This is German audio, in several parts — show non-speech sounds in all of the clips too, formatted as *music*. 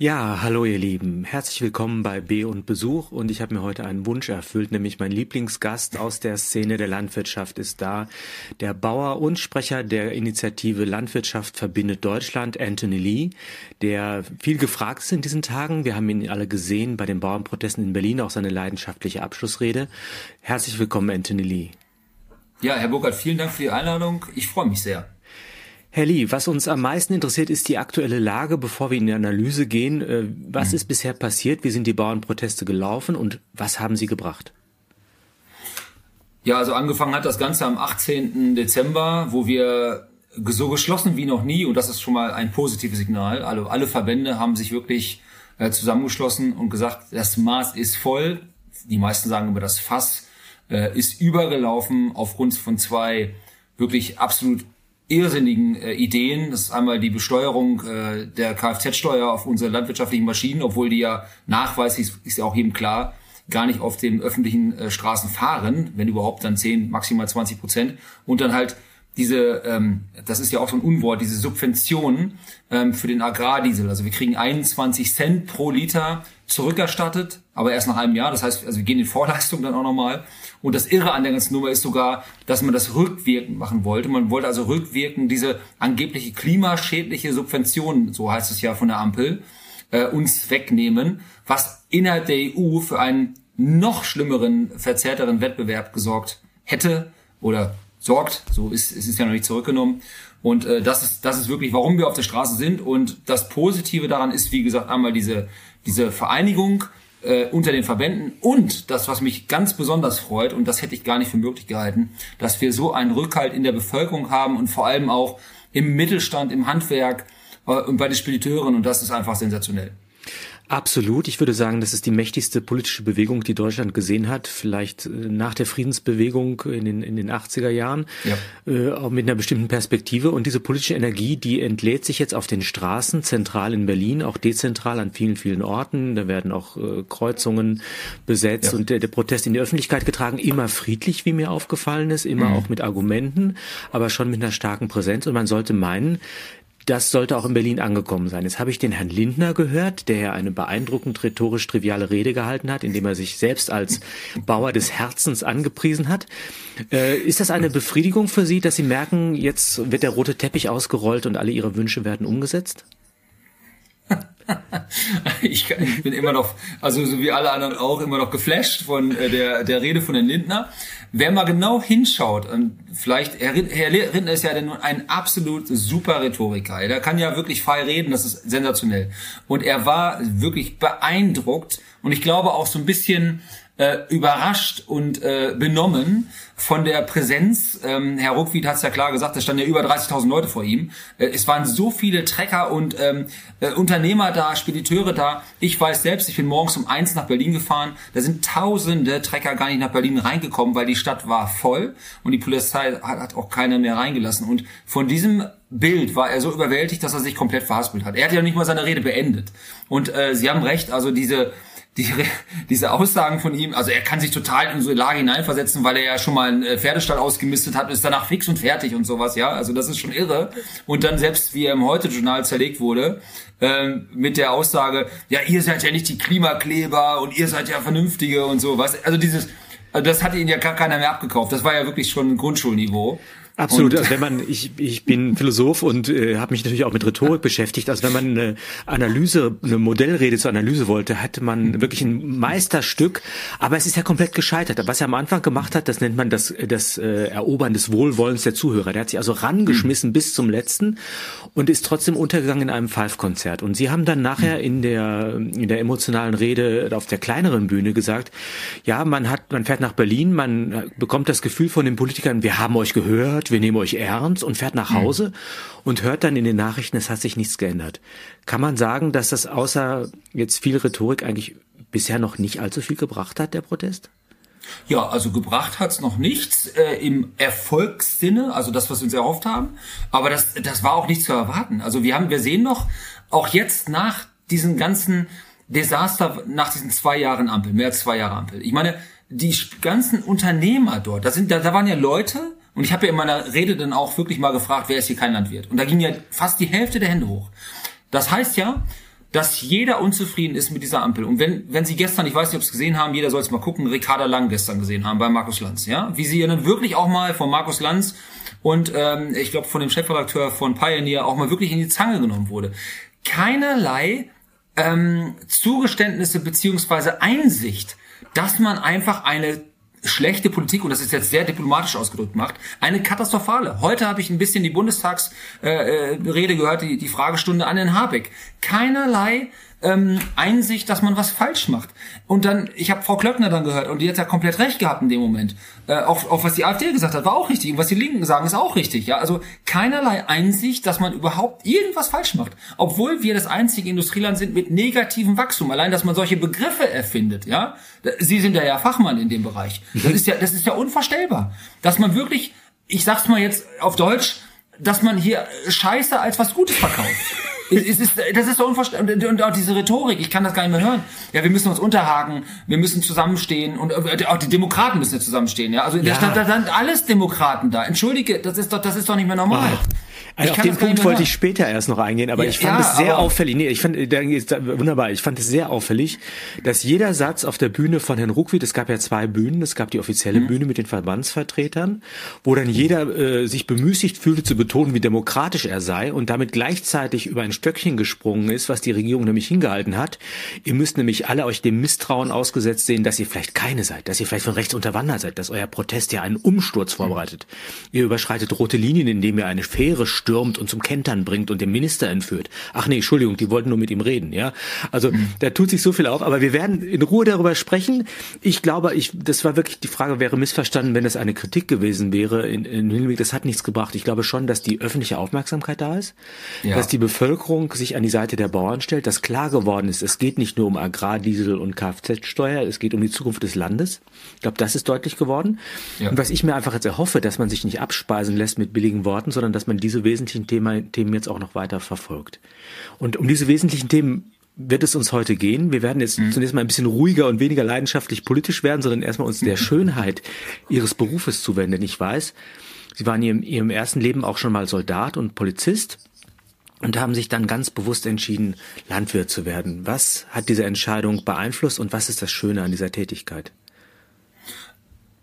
Ja, hallo ihr Lieben. Herzlich willkommen bei B und Besuch und ich habe mir heute einen Wunsch erfüllt, nämlich mein Lieblingsgast aus der Szene der Landwirtschaft ist da. Der Bauer und Sprecher der Initiative Landwirtschaft verbindet Deutschland, Anthony Lee, der viel gefragt ist in diesen Tagen. Wir haben ihn alle gesehen bei den Bauernprotesten in Berlin, auch seine leidenschaftliche Abschlussrede. Herzlich willkommen, Anthony Lee. Ja, Herr Burkhardt, vielen Dank für die Einladung. Ich freue mich sehr. Herr Lee, was uns am meisten interessiert, ist die aktuelle Lage, bevor wir in die Analyse gehen. Äh, was ist bisher passiert? Wie sind die Bauernproteste gelaufen und was haben sie gebracht? Ja, also angefangen hat das Ganze am 18. Dezember, wo wir so geschlossen wie noch nie, und das ist schon mal ein positives Signal, alle, alle Verbände haben sich wirklich äh, zusammengeschlossen und gesagt, das Maß ist voll. Die meisten sagen über das Fass äh, ist übergelaufen aufgrund von zwei wirklich absolut irrsinnigen äh, Ideen. Das ist einmal die Besteuerung äh, der Kfz-Steuer auf unsere landwirtschaftlichen Maschinen, obwohl die ja nachweislich, ist ja auch jedem klar, gar nicht auf den öffentlichen äh, Straßen fahren, wenn überhaupt dann 10, maximal 20 Prozent. Und dann halt diese, ähm, das ist ja auch so ein Unwort, diese Subventionen ähm, für den Agrardiesel. Also wir kriegen 21 Cent pro Liter zurückerstattet, aber erst nach einem Jahr. Das heißt, also wir gehen in Vorleistung dann auch nochmal. Und das Irre an der ganzen Nummer ist sogar, dass man das rückwirkend machen wollte. Man wollte also rückwirkend diese angebliche klimaschädliche Subvention, so heißt es ja von der Ampel, äh, uns wegnehmen, was innerhalb der EU für einen noch schlimmeren, verzerrteren Wettbewerb gesorgt hätte oder sorgt. So ist es ist ja noch nicht zurückgenommen. Und äh, das ist das ist wirklich, warum wir auf der Straße sind. Und das Positive daran ist, wie gesagt, einmal diese diese Vereinigung äh, unter den Verbänden und das, was mich ganz besonders freut, und das hätte ich gar nicht für möglich gehalten, dass wir so einen Rückhalt in der Bevölkerung haben und vor allem auch im Mittelstand, im Handwerk äh, und bei den Spediteuren und das ist einfach sensationell. Absolut. Ich würde sagen, das ist die mächtigste politische Bewegung, die Deutschland gesehen hat. Vielleicht äh, nach der Friedensbewegung in den, in den 80er Jahren, ja. äh, auch mit einer bestimmten Perspektive. Und diese politische Energie, die entlädt sich jetzt auf den Straßen, zentral in Berlin, auch dezentral an vielen, vielen Orten. Da werden auch äh, Kreuzungen besetzt ja. und der, der, Protest in die Öffentlichkeit getragen. Immer friedlich, wie mir aufgefallen ist, immer mhm. auch mit Argumenten, aber schon mit einer starken Präsenz. Und man sollte meinen, das sollte auch in Berlin angekommen sein. Jetzt habe ich den Herrn Lindner gehört, der ja eine beeindruckend rhetorisch triviale Rede gehalten hat, indem er sich selbst als Bauer des Herzens angepriesen hat. Äh, ist das eine Befriedigung für Sie, dass Sie merken, jetzt wird der rote Teppich ausgerollt und alle Ihre Wünsche werden umgesetzt? *laughs* ich, bin immer noch, also so wie alle anderen auch, immer noch geflasht von äh, der, der Rede von Herrn Lindner. Wer mal genau hinschaut, und vielleicht, Herr, Lindner ist ja ein absolut super Rhetoriker. Der kann ja wirklich frei reden, das ist sensationell. Und er war wirklich beeindruckt und ich glaube auch so ein bisschen äh, überrascht und äh, benommen von der Präsenz. Ähm, Herr Ruckwied hat es ja klar gesagt, es standen ja über 30.000 Leute vor ihm. Äh, es waren so viele Trecker und ähm, äh, Unternehmer da, Spediteure da. Ich weiß selbst, ich bin morgens um eins nach Berlin gefahren. Da sind tausende Trecker gar nicht nach Berlin reingekommen, weil die Stadt war voll und die Polizei hat, hat auch keiner mehr reingelassen. Und von diesem Bild war er so überwältigt, dass er sich komplett verhaspelt hat. Er hat ja nicht mal seine Rede beendet. Und äh, Sie haben recht, also diese die, diese Aussagen von ihm, also er kann sich total in so eine Lage hineinversetzen, weil er ja schon mal einen äh, Pferdestall ausgemistet hat und ist danach fix und fertig und sowas, ja. Also das ist schon irre. Und dann selbst, wie er im Heute-Journal zerlegt wurde, ähm, mit der Aussage, ja, ihr seid ja nicht die Klimakleber und ihr seid ja Vernünftige und so, was. Also dieses, also das hatte ihn ja gar keiner mehr abgekauft. Das war ja wirklich schon Grundschulniveau. Absolut. Und also wenn man, ich, ich bin Philosoph und äh, habe mich natürlich auch mit Rhetorik beschäftigt. Also wenn man eine Analyse, eine Modellrede zur Analyse wollte, hatte man wirklich ein Meisterstück. Aber es ist ja komplett gescheitert. Was er am Anfang gemacht hat, das nennt man das, das äh, Erobern des Wohlwollens der Zuhörer. Der hat sich also rangeschmissen mhm. bis zum letzten und ist trotzdem untergegangen in einem Five-Konzert. Und Sie haben dann nachher in der in der emotionalen Rede auf der kleineren Bühne gesagt, ja, man hat, man fährt nach Berlin, man bekommt das Gefühl von den Politikern, wir haben euch gehört wir nehmen euch ernst und fährt nach Hause mhm. und hört dann in den Nachrichten, es hat sich nichts geändert. Kann man sagen, dass das außer jetzt viel Rhetorik eigentlich bisher noch nicht allzu viel gebracht hat, der Protest? Ja, also gebracht hat's noch nichts äh, im Erfolgssinne, also das, was wir uns erhofft haben. Aber das, das war auch nicht zu erwarten. Also wir haben, wir sehen noch, auch jetzt nach diesen ganzen Desaster, nach diesen zwei Jahren Ampel, mehr als zwei Jahre Ampel. Ich meine, die ganzen Unternehmer dort, da sind, da, da waren ja Leute, und ich habe ja in meiner Rede dann auch wirklich mal gefragt, wer ist hier kein Landwirt? Und da ging ja fast die Hälfte der Hände hoch. Das heißt ja, dass jeder unzufrieden ist mit dieser Ampel. Und wenn, wenn Sie gestern, ich weiß nicht, ob Sie es gesehen haben, jeder soll es mal gucken, Ricarda Lang gestern gesehen haben bei Markus Lanz, ja, wie sie dann wirklich auch mal von Markus Lanz und ähm, ich glaube von dem Chefredakteur von Pioneer auch mal wirklich in die Zange genommen wurde. Keinerlei ähm, Zugeständnisse beziehungsweise Einsicht, dass man einfach eine schlechte Politik, und das ist jetzt sehr diplomatisch ausgedrückt macht, eine katastrophale. Heute habe ich ein bisschen die Bundestagsrede äh, äh, gehört, die, die Fragestunde an den Habeck. Keinerlei ähm, Einsicht, dass man was falsch macht. Und dann, ich habe Frau Klöckner dann gehört und die hat ja komplett recht gehabt in dem Moment. Äh, auch, auch was die AfD gesagt hat, war auch richtig. Und was die Linken sagen, ist auch richtig. Ja, also keinerlei Einsicht, dass man überhaupt irgendwas falsch macht, obwohl wir das einzige Industrieland sind mit negativem Wachstum. Allein, dass man solche Begriffe erfindet. Ja, Sie sind ja ja Fachmann in dem Bereich. Das ist ja, das ist ja unvorstellbar, dass man wirklich, ich sag's mal jetzt auf Deutsch, dass man hier Scheiße als was Gutes verkauft. Es ist, das ist doch unvorstellbar. Und auch diese Rhetorik, ich kann das gar nicht mehr hören. Ja, wir müssen uns unterhaken, wir müssen zusammenstehen und äh, auch die Demokraten müssen ja zusammenstehen. Ja, also ja. Da, da sind alles Demokraten da. Entschuldige, das ist doch, das ist doch nicht mehr normal. Oh. Also auf den Punkt wollte ich später erst noch eingehen, aber ja, ich fand ja, es sehr auffällig. Nee, ich fand wunderbar. Ich fand es sehr auffällig, dass jeder Satz auf der Bühne von Herrn Ruckwied, es gab ja zwei Bühnen, es gab die offizielle mhm. Bühne mit den Verbandsvertretern, wo dann jeder äh, sich bemüßigt fühlte zu betonen, wie demokratisch er sei und damit gleichzeitig über ein Stöckchen gesprungen ist, was die Regierung nämlich hingehalten hat. Ihr müsst nämlich alle euch dem Misstrauen ausgesetzt sehen, dass ihr vielleicht keine seid, dass ihr vielleicht von rechts unterwandert seid, dass euer Protest ja einen Umsturz vorbereitet. Ihr überschreitet rote Linien, indem ihr eine Fähre stürmt und zum Kentern bringt und den Minister entführt. Ach nee, Entschuldigung, die wollten nur mit ihm reden, ja. Also mhm. da tut sich so viel auf, aber wir werden in Ruhe darüber sprechen. Ich glaube, ich, das war wirklich, die Frage wäre missverstanden, wenn es eine Kritik gewesen wäre in, in Hinblick, das hat nichts gebracht. Ich glaube schon, dass die öffentliche Aufmerksamkeit da ist, ja. dass die Bevölkerung sich an die Seite der Bauern stellt, dass klar geworden ist, es geht nicht nur um Agrardiesel und Kfz-Steuer, es geht um die Zukunft des Landes. Ich glaube, das ist deutlich geworden. Ja. Und was ich mir einfach jetzt erhoffe, dass man sich nicht abspeisen lässt mit billigen Worten, sondern dass man diese wesentlichen Themen jetzt auch noch weiter verfolgt. Und um diese wesentlichen Themen wird es uns heute gehen. Wir werden jetzt mhm. zunächst mal ein bisschen ruhiger und weniger leidenschaftlich politisch werden, sondern erstmal uns der Schönheit Ihres Berufes zuwenden. Ich weiß, Sie waren in Ihrem ersten Leben auch schon mal Soldat und Polizist und haben sich dann ganz bewusst entschieden, Landwirt zu werden. Was hat diese Entscheidung beeinflusst und was ist das Schöne an dieser Tätigkeit?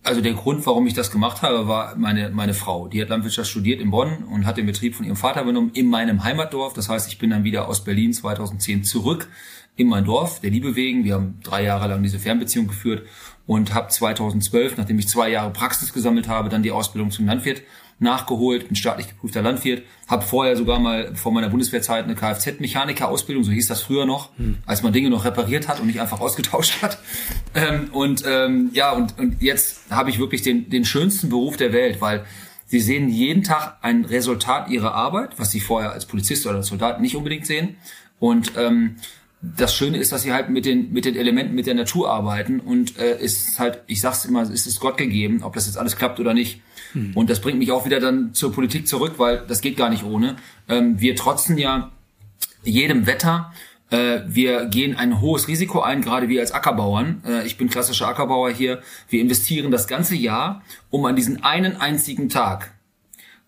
Also der Grund, warum ich das gemacht habe, war meine, meine Frau. Die hat Landwirtschaft studiert in Bonn und hat den Betrieb von ihrem Vater übernommen in meinem Heimatdorf. Das heißt, ich bin dann wieder aus Berlin 2010 zurück in mein Dorf, der Liebe wegen. Wir haben drei Jahre lang diese Fernbeziehung geführt und habe 2012, nachdem ich zwei Jahre Praxis gesammelt habe, dann die Ausbildung zum Landwirt nachgeholt, bin staatlich geprüfter Landwirt, habe vorher sogar mal vor meiner Bundeswehrzeit eine Kfz-Mechaniker-Ausbildung, so hieß das früher noch, hm. als man Dinge noch repariert hat und nicht einfach ausgetauscht hat. Ähm, und ähm, ja, und, und jetzt habe ich wirklich den, den schönsten Beruf der Welt, weil sie sehen jeden Tag ein Resultat ihrer Arbeit, was sie vorher als Polizist oder als Soldat nicht unbedingt sehen. Und ähm, das Schöne ist, dass sie halt mit den mit den Elementen mit der Natur arbeiten und äh, ist halt, ich sag's immer, es ist Gott gegeben, ob das jetzt alles klappt oder nicht. Hm. Und das bringt mich auch wieder dann zur Politik zurück, weil das geht gar nicht ohne. Ähm, wir trotzen ja jedem Wetter. Äh, wir gehen ein hohes Risiko ein, gerade wir als Ackerbauern. Äh, ich bin klassischer Ackerbauer hier. Wir investieren das ganze Jahr, um an diesen einen einzigen Tag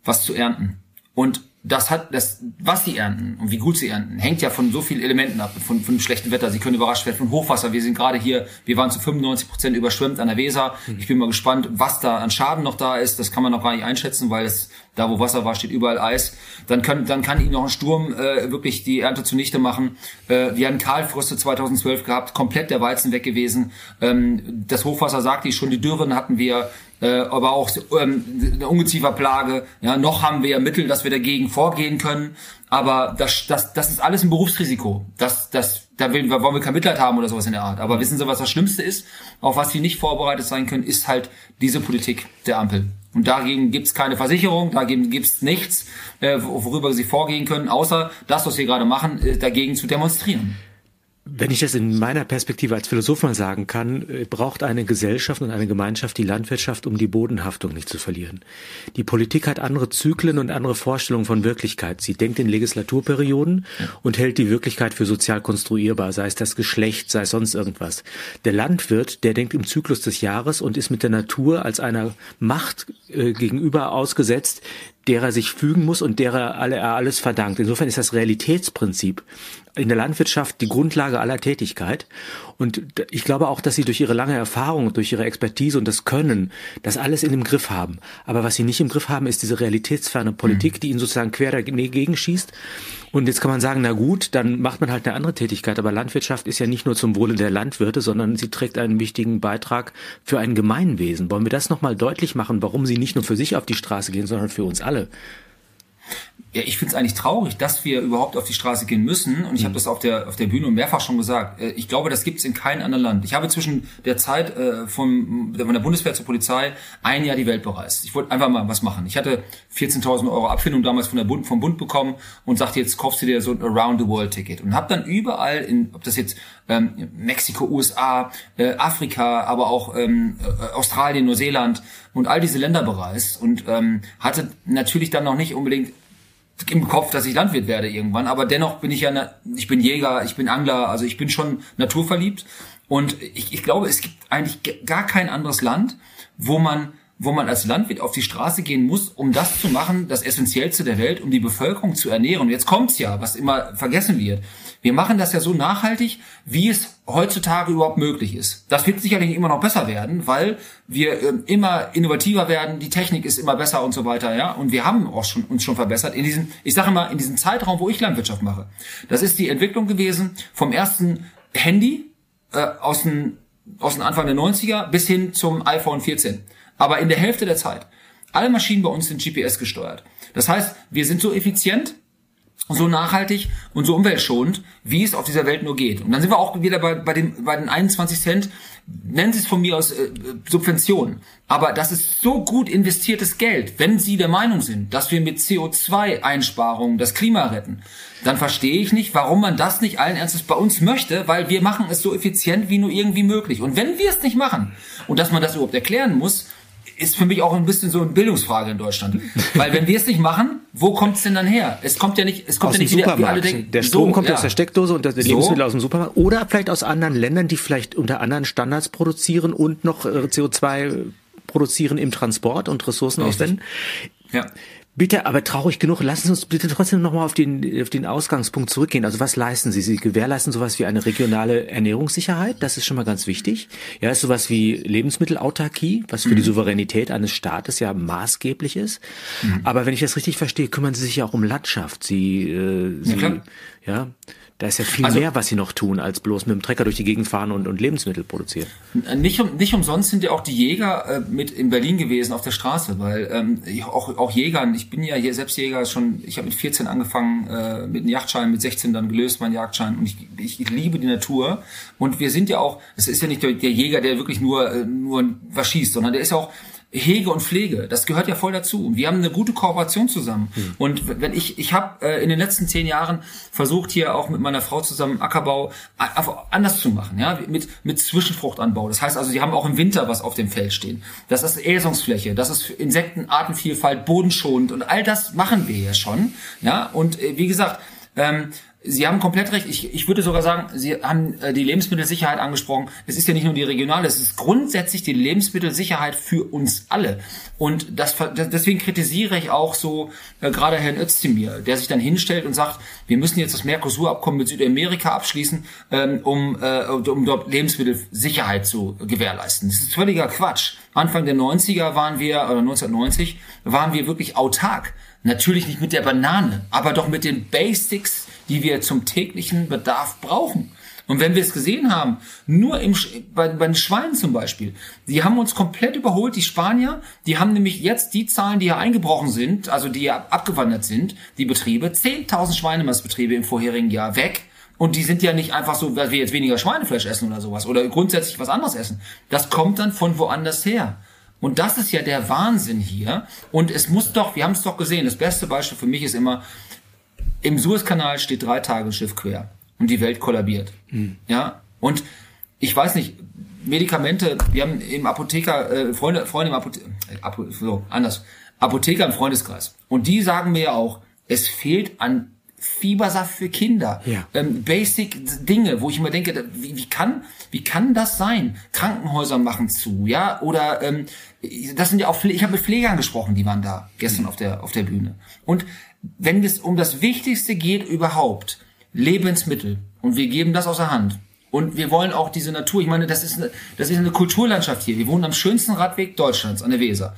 was zu ernten. Und das hat, das, was sie ernten und wie gut sie ernten, hängt ja von so vielen Elementen ab, von, von schlechtem Wetter. Sie können überrascht werden von Hochwasser. Wir sind gerade hier, wir waren zu 95 Prozent überschwemmt an der Weser. Hm. Ich bin mal gespannt, was da an Schaden noch da ist. Das kann man noch gar nicht einschätzen, weil es da, wo Wasser war, steht überall Eis. Dann kann, dann kann ihnen noch ein Sturm äh, wirklich die Ernte zunichte machen. Äh, wir hatten Kahlfröste 2012 gehabt, komplett der Weizen weg gewesen. Ähm, das Hochwasser sagte ich schon, die Dürren hatten wir äh, aber auch ähm, eine Ungezieferplage. Ja, noch haben wir ja Mittel, dass wir dagegen vorgehen können. Aber das, das, das ist alles ein Berufsrisiko. Das, das, da wollen wir kein Mitleid haben oder sowas in der Art. Aber wissen Sie, was das Schlimmste ist? Auf was Sie nicht vorbereitet sein können, ist halt diese Politik der Ampel. Und dagegen gibt's keine Versicherung, dagegen gibt's nichts, äh, worüber Sie vorgehen können, außer das, was wir gerade machen, äh, dagegen zu demonstrieren. Wenn ich das in meiner Perspektive als Philosoph mal sagen kann, äh, braucht eine Gesellschaft und eine Gemeinschaft die Landwirtschaft, um die Bodenhaftung nicht zu verlieren. Die Politik hat andere Zyklen und andere Vorstellungen von Wirklichkeit. Sie denkt in Legislaturperioden und hält die Wirklichkeit für sozial konstruierbar, sei es das Geschlecht, sei es sonst irgendwas. Der Landwirt, der denkt im Zyklus des Jahres und ist mit der Natur als einer Macht äh, gegenüber ausgesetzt, der er sich fügen muss und der er alle, er alles verdankt. Insofern ist das Realitätsprinzip in der Landwirtschaft die Grundlage aller Tätigkeit. Und ich glaube auch, dass sie durch ihre lange Erfahrung, durch ihre Expertise und das Können, das alles in dem Griff haben. Aber was sie nicht im Griff haben, ist diese realitätsferne Politik, mhm. die ihnen sozusagen quer dagegen schießt. Und jetzt kann man sagen, na gut, dann macht man halt eine andere Tätigkeit. Aber Landwirtschaft ist ja nicht nur zum Wohle der Landwirte, sondern sie trägt einen wichtigen Beitrag für ein Gemeinwesen. Wollen wir das nochmal deutlich machen, warum sie nicht nur für sich auf die Straße gehen, sondern für uns alle? Ja, ich finde es eigentlich traurig, dass wir überhaupt auf die Straße gehen müssen. Und ich habe mhm. das auf der, auf der Bühne mehrfach schon gesagt. Äh, ich glaube, das gibt es in keinem anderen Land. Ich habe zwischen der Zeit äh, vom, von der Bundeswehr zur Polizei ein Jahr die Welt bereist. Ich wollte einfach mal was machen. Ich hatte 14.000 Euro Abfindung damals von der Bund, vom Bund bekommen und sagte, jetzt kaufst du dir so ein Around-the-World-Ticket. Und habe dann überall, in, ob das jetzt ähm, Mexiko, USA, äh, Afrika, aber auch ähm, äh, Australien, Neuseeland und all diese Länder bereist und ähm, hatte natürlich dann noch nicht unbedingt im Kopf, dass ich Landwirt werde irgendwann, aber dennoch bin ich ja, ich bin Jäger, ich bin Angler, also ich bin schon naturverliebt und ich, ich glaube, es gibt eigentlich gar kein anderes Land, wo man wo man als Landwirt auf die Straße gehen muss, um das zu machen, das Essentiellste der Welt, um die Bevölkerung zu ernähren. Und jetzt kommt's ja, was immer vergessen wird. Wir machen das ja so nachhaltig, wie es heutzutage überhaupt möglich ist. Das wird sicherlich immer noch besser werden, weil wir äh, immer innovativer werden, die Technik ist immer besser und so weiter, ja. Und wir haben auch schon, uns schon verbessert in diesem, ich sage mal, in diesem Zeitraum, wo ich Landwirtschaft mache. Das ist die Entwicklung gewesen vom ersten Handy äh, aus dem aus dem Anfang der 90er bis hin zum iPhone 14. Aber in der Hälfte der Zeit. Alle Maschinen bei uns sind GPS gesteuert. Das heißt, wir sind so effizient, so nachhaltig und so umweltschonend, wie es auf dieser Welt nur geht. Und dann sind wir auch wieder bei, bei, den, bei den 21 Cent, nennen Sie es von mir aus äh, Subventionen. Aber das ist so gut investiertes Geld. Wenn Sie der Meinung sind, dass wir mit CO2-Einsparungen das Klima retten, dann verstehe ich nicht, warum man das nicht allen Ernstes bei uns möchte, weil wir machen es so effizient wie nur irgendwie möglich. Und wenn wir es nicht machen und dass man das überhaupt erklären muss, ist für mich auch ein bisschen so eine Bildungsfrage in Deutschland. Weil wenn wir es nicht machen, wo kommt es denn dann her? Es kommt ja nicht, es kommt aus ja nicht wieder, wie alle denken. Der Strom so, kommt ja. aus der Steckdose und das Lebensmittel so. aus dem Supermarkt. Oder vielleicht aus anderen Ländern, die vielleicht unter anderen Standards produzieren und noch äh, CO2 produzieren im Transport und Ressourcen Richtig. aufwenden. Ja. Bitte, aber traurig genug, lassen Sie uns bitte trotzdem nochmal auf den, auf den Ausgangspunkt zurückgehen. Also was leisten Sie? Sie gewährleisten sowas wie eine regionale Ernährungssicherheit, das ist schon mal ganz wichtig. Ja, ist sowas wie Lebensmittelautarkie, was für mhm. die Souveränität eines Staates ja maßgeblich ist. Mhm. Aber wenn ich das richtig verstehe, kümmern Sie sich ja auch um Landschaft. Sie, äh, Sie ja, ja da ist ja viel also, mehr, was sie noch tun, als bloß mit dem Trecker durch die Gegend fahren und, und Lebensmittel produzieren. Nicht, um, nicht umsonst sind ja auch die Jäger äh, mit in Berlin gewesen auf der Straße, weil ähm, auch, auch Jägern, ich bin ja hier selbst Jäger schon, ich habe mit 14 angefangen, äh, mit einem Yachtschein, mit 16 dann gelöst, mein Jagdschein und ich, ich, ich liebe die Natur und wir sind ja auch, es ist ja nicht der, der Jäger, der wirklich nur, äh, nur was schießt, sondern der ist ja auch Hege und Pflege, das gehört ja voll dazu. Wir haben eine gute Kooperation zusammen. Mhm. Und wenn ich, ich habe äh, in den letzten zehn Jahren versucht, hier auch mit meiner Frau zusammen Ackerbau anders zu machen, ja, mit, mit Zwischenfruchtanbau. Das heißt also, die haben auch im Winter was auf dem Feld stehen. Das ist Äsungsfläche, das ist Insektenartenvielfalt, bodenschonend und all das machen wir ja schon, ja. Und äh, wie gesagt, ähm, Sie haben komplett recht. Ich, ich würde sogar sagen, Sie haben äh, die Lebensmittelsicherheit angesprochen. Es ist ja nicht nur die regionale, es ist grundsätzlich die Lebensmittelsicherheit für uns alle. Und das, deswegen kritisiere ich auch so äh, gerade Herrn Özdemir, der sich dann hinstellt und sagt, wir müssen jetzt das Mercosur-Abkommen mit Südamerika abschließen, ähm, um, äh, um dort Lebensmittelsicherheit zu gewährleisten. Das ist völliger Quatsch. Anfang der 90er waren wir, oder 1990, waren wir wirklich autark. Natürlich nicht mit der Banane, aber doch mit den Basics, die wir zum täglichen Bedarf brauchen. Und wenn wir es gesehen haben, nur im, bei, bei den Schweinen zum Beispiel, die haben uns komplett überholt, die Spanier, die haben nämlich jetzt die Zahlen, die hier eingebrochen sind, also die ja abgewandert sind, die Betriebe, 10.000 Schweinemastbetriebe im vorherigen Jahr weg. Und die sind ja nicht einfach so, weil wir jetzt weniger Schweinefleisch essen oder sowas oder grundsätzlich was anderes essen. Das kommt dann von woanders her. Und das ist ja der Wahnsinn hier. Und es muss doch, wir haben es doch gesehen, das beste Beispiel für mich ist immer, im Suezkanal steht drei Tage Schiff quer und die Welt kollabiert. Mhm. Ja, und ich weiß nicht, Medikamente, wir haben im Apotheker, äh, Freunde, Freunde im Apotheker, äh, so, anders, Apotheker im Freundeskreis. Und die sagen mir ja auch, es fehlt an Fiebersaft für Kinder, ja. ähm, Basic Dinge, wo ich immer denke, wie, wie kann wie kann das sein? Krankenhäuser machen zu, ja, oder ähm, das sind ja auch ich habe mit Pflegern gesprochen, die waren da gestern mhm. auf der auf der Bühne. Und wenn es um das Wichtigste geht überhaupt, Lebensmittel, und wir geben das aus der Hand. Und wir wollen auch diese Natur, ich meine, das ist eine, das ist eine Kulturlandschaft hier. Wir wohnen am schönsten Radweg Deutschlands, an der Weser.